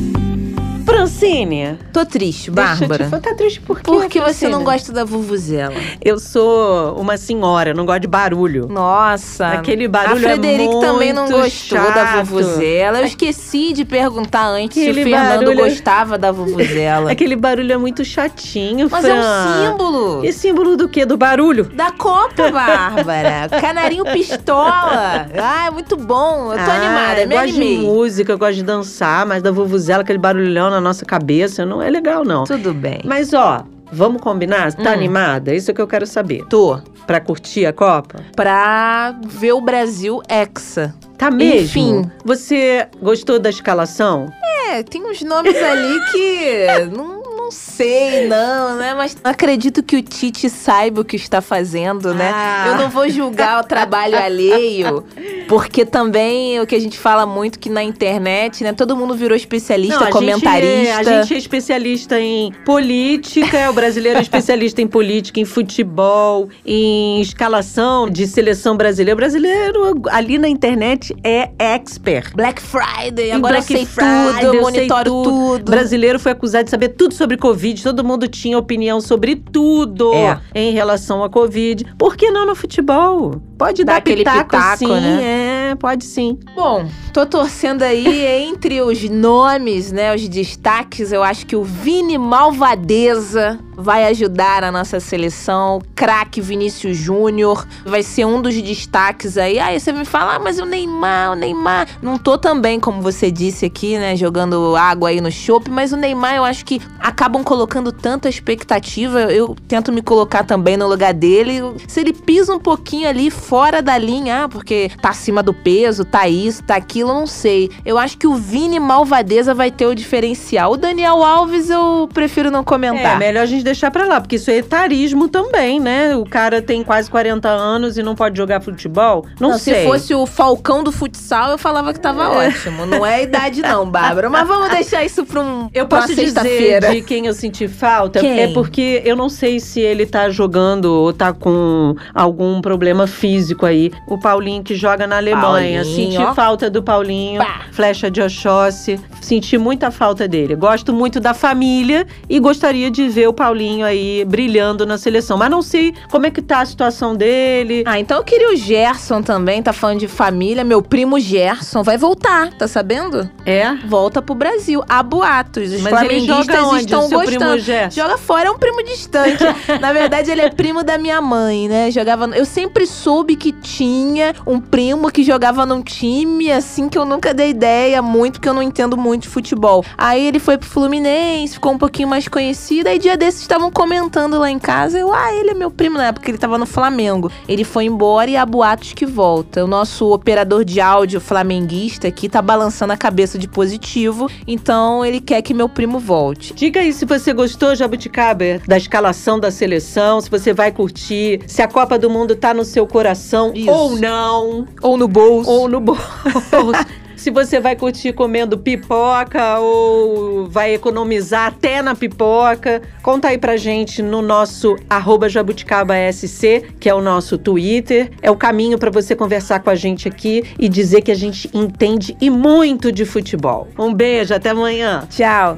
Speaker 3: Francine,
Speaker 2: Tô triste,
Speaker 3: deixa eu te
Speaker 2: Bárbara.
Speaker 3: tá triste por quê,
Speaker 2: Por que você não gosta da vuvuzela?
Speaker 3: Eu sou uma senhora, não gosto de barulho.
Speaker 2: Nossa.
Speaker 3: Aquele
Speaker 2: A
Speaker 3: barulho é
Speaker 2: Frederic também não gostou da
Speaker 3: chato.
Speaker 2: vuvuzela. Eu esqueci de perguntar antes se
Speaker 3: Aquele
Speaker 2: o Fernando
Speaker 3: barulho-
Speaker 2: gostava da vuvuzela.
Speaker 3: Aquele barulho é muito chatinho,
Speaker 2: Mas
Speaker 3: Fran.
Speaker 2: é um símbolo.
Speaker 3: E símbolo do quê? Do barulho?
Speaker 2: Da Copa, Bárbara. Canarinho pistola. Ah, é muito bom. Eu tô
Speaker 3: Ah,
Speaker 2: animada,
Speaker 3: eu
Speaker 2: me
Speaker 3: gosto de
Speaker 2: animei.
Speaker 3: música, eu gosto de dançar, mas da vuvuzela, aquele barulhão na nossa cabeça, não é legal, não.
Speaker 2: Tudo bem.
Speaker 3: Mas, ó, vamos combinar? Tá
Speaker 2: Hum.
Speaker 3: animada? Isso é que eu quero saber.
Speaker 2: Tô.
Speaker 3: Pra curtir a Copa?
Speaker 2: Pra ver o Brasil hexa.
Speaker 3: Tá mesmo?
Speaker 2: Enfim.
Speaker 3: Você gostou da escalação?
Speaker 2: É, tem uns nomes ali que não sei, não, né? Mas acredito que o Tite saiba o que está fazendo, né?
Speaker 3: Ah.
Speaker 2: Eu não vou julgar o trabalho alheio, porque também o que a gente fala muito que na internet, né? Todo mundo virou especialista,
Speaker 3: Não, a
Speaker 2: comentarista.
Speaker 3: Gente é, a gente é especialista em política, o brasileiro é especialista em política, em futebol, em escalação de seleção brasileira. O brasileiro ali na internet é expert.
Speaker 2: Black Friday, agora
Speaker 3: Black
Speaker 2: sei
Speaker 3: Friday,
Speaker 2: tudo,
Speaker 3: eu
Speaker 2: monitoro
Speaker 3: sei
Speaker 2: tudo.
Speaker 3: O brasileiro foi acusado de saber tudo sobre Covid, todo mundo tinha opinião sobre tudo
Speaker 2: É.
Speaker 3: em relação à Covid. Por que não no futebol? Pode dar
Speaker 2: aquele
Speaker 3: pitaco,
Speaker 2: pitaco,
Speaker 3: sim,
Speaker 2: né?
Speaker 3: é, pode sim.
Speaker 2: Bom, tô torcendo aí entre os nomes, né, os destaques, eu acho que o Vini Malvadeza vai ajudar a nossa seleção, craque Vinícius Júnior, vai ser um dos destaques aí. Aí você me fala, ah, mas o Neymar, o Neymar, não tô também, como você disse aqui, né, jogando água aí no chopp, mas o Neymar eu acho que acabam colocando tanta expectativa, eu tento me colocar também no lugar dele. Se ele pisa um pouquinho ali fora da linha, ah, porque tá acima do peso, tá isso, tá aquilo, não sei. Eu acho que o Vini Malvadeza vai ter o diferencial. O Daniel Alves eu prefiro não
Speaker 3: É,
Speaker 2: comentar.
Speaker 3: melhor a gente deixar pra lá, porque isso é etarismo também, né? O cara tem quase 40 anos e não pode jogar futebol. Não,
Speaker 2: Não,
Speaker 3: sei.
Speaker 2: se fosse o Falcão do futsal, eu falava que tava ótimo. Não é a idade, não, Bárbara. Mas vamos deixar isso pra um
Speaker 3: Eu
Speaker 2: pra
Speaker 3: posso dizer de quem eu senti falta?
Speaker 2: Quem?
Speaker 3: É porque eu não sei se ele tá jogando ou tá com algum problema físico aí. O Paulinho que joga na Alemanha.
Speaker 2: Paulinho,
Speaker 3: senti
Speaker 2: ó.
Speaker 3: falta do Paulinho.
Speaker 2: Pá.
Speaker 3: Flecha de Oxóssi. Senti muita falta dele. Gosto muito da família e gostaria de ver o Paulinho aí brilhando na seleção. Mas não sei como é que tá a situação dele.
Speaker 2: Ah, então eu queria o Gerson também, tá falando de família. Meu primo Gerson vai voltar, tá sabendo?
Speaker 3: É?
Speaker 2: Volta pro Brasil. Há boatos. Os
Speaker 3: Mas ele joga onde,
Speaker 2: estão gostando. Joga fora, é um primo distante. Na verdade, ele é primo da minha mãe, né? Jogava. Eu sempre soube que tinha um primo que jogava num time, assim, que eu nunca dei ideia muito, porque eu não entendo muito de futebol. Aí ele foi pro Fluminense, ficou um pouquinho mais conhecido. Aí dia desses estavam comentando lá em casa. Eu, ah, ele é meu primo na época, ele tava no Flamengo. Ele foi embora e há boatos que volta. O nosso operador de áudio flamenguista aqui tá balançando a cabeça de positivo. Então ele quer que meu primo volte.
Speaker 3: Diga aí se você gostou, Jabuticaba, da escalação da seleção, se você vai curtir, se a Copa do Mundo tá no seu coração
Speaker 2: Isso.
Speaker 3: ou não,
Speaker 2: Ou no bolso.
Speaker 3: ou no bolso. Se você vai curtir comendo pipoca ou vai economizar até na pipoca, conta aí pra gente no nosso arroba jabuticabaSC, que é o nosso Twitter. É o caminho pra você conversar com a gente aqui e dizer que a gente entende e muito de futebol. Um beijo, até amanhã.
Speaker 2: Tchau.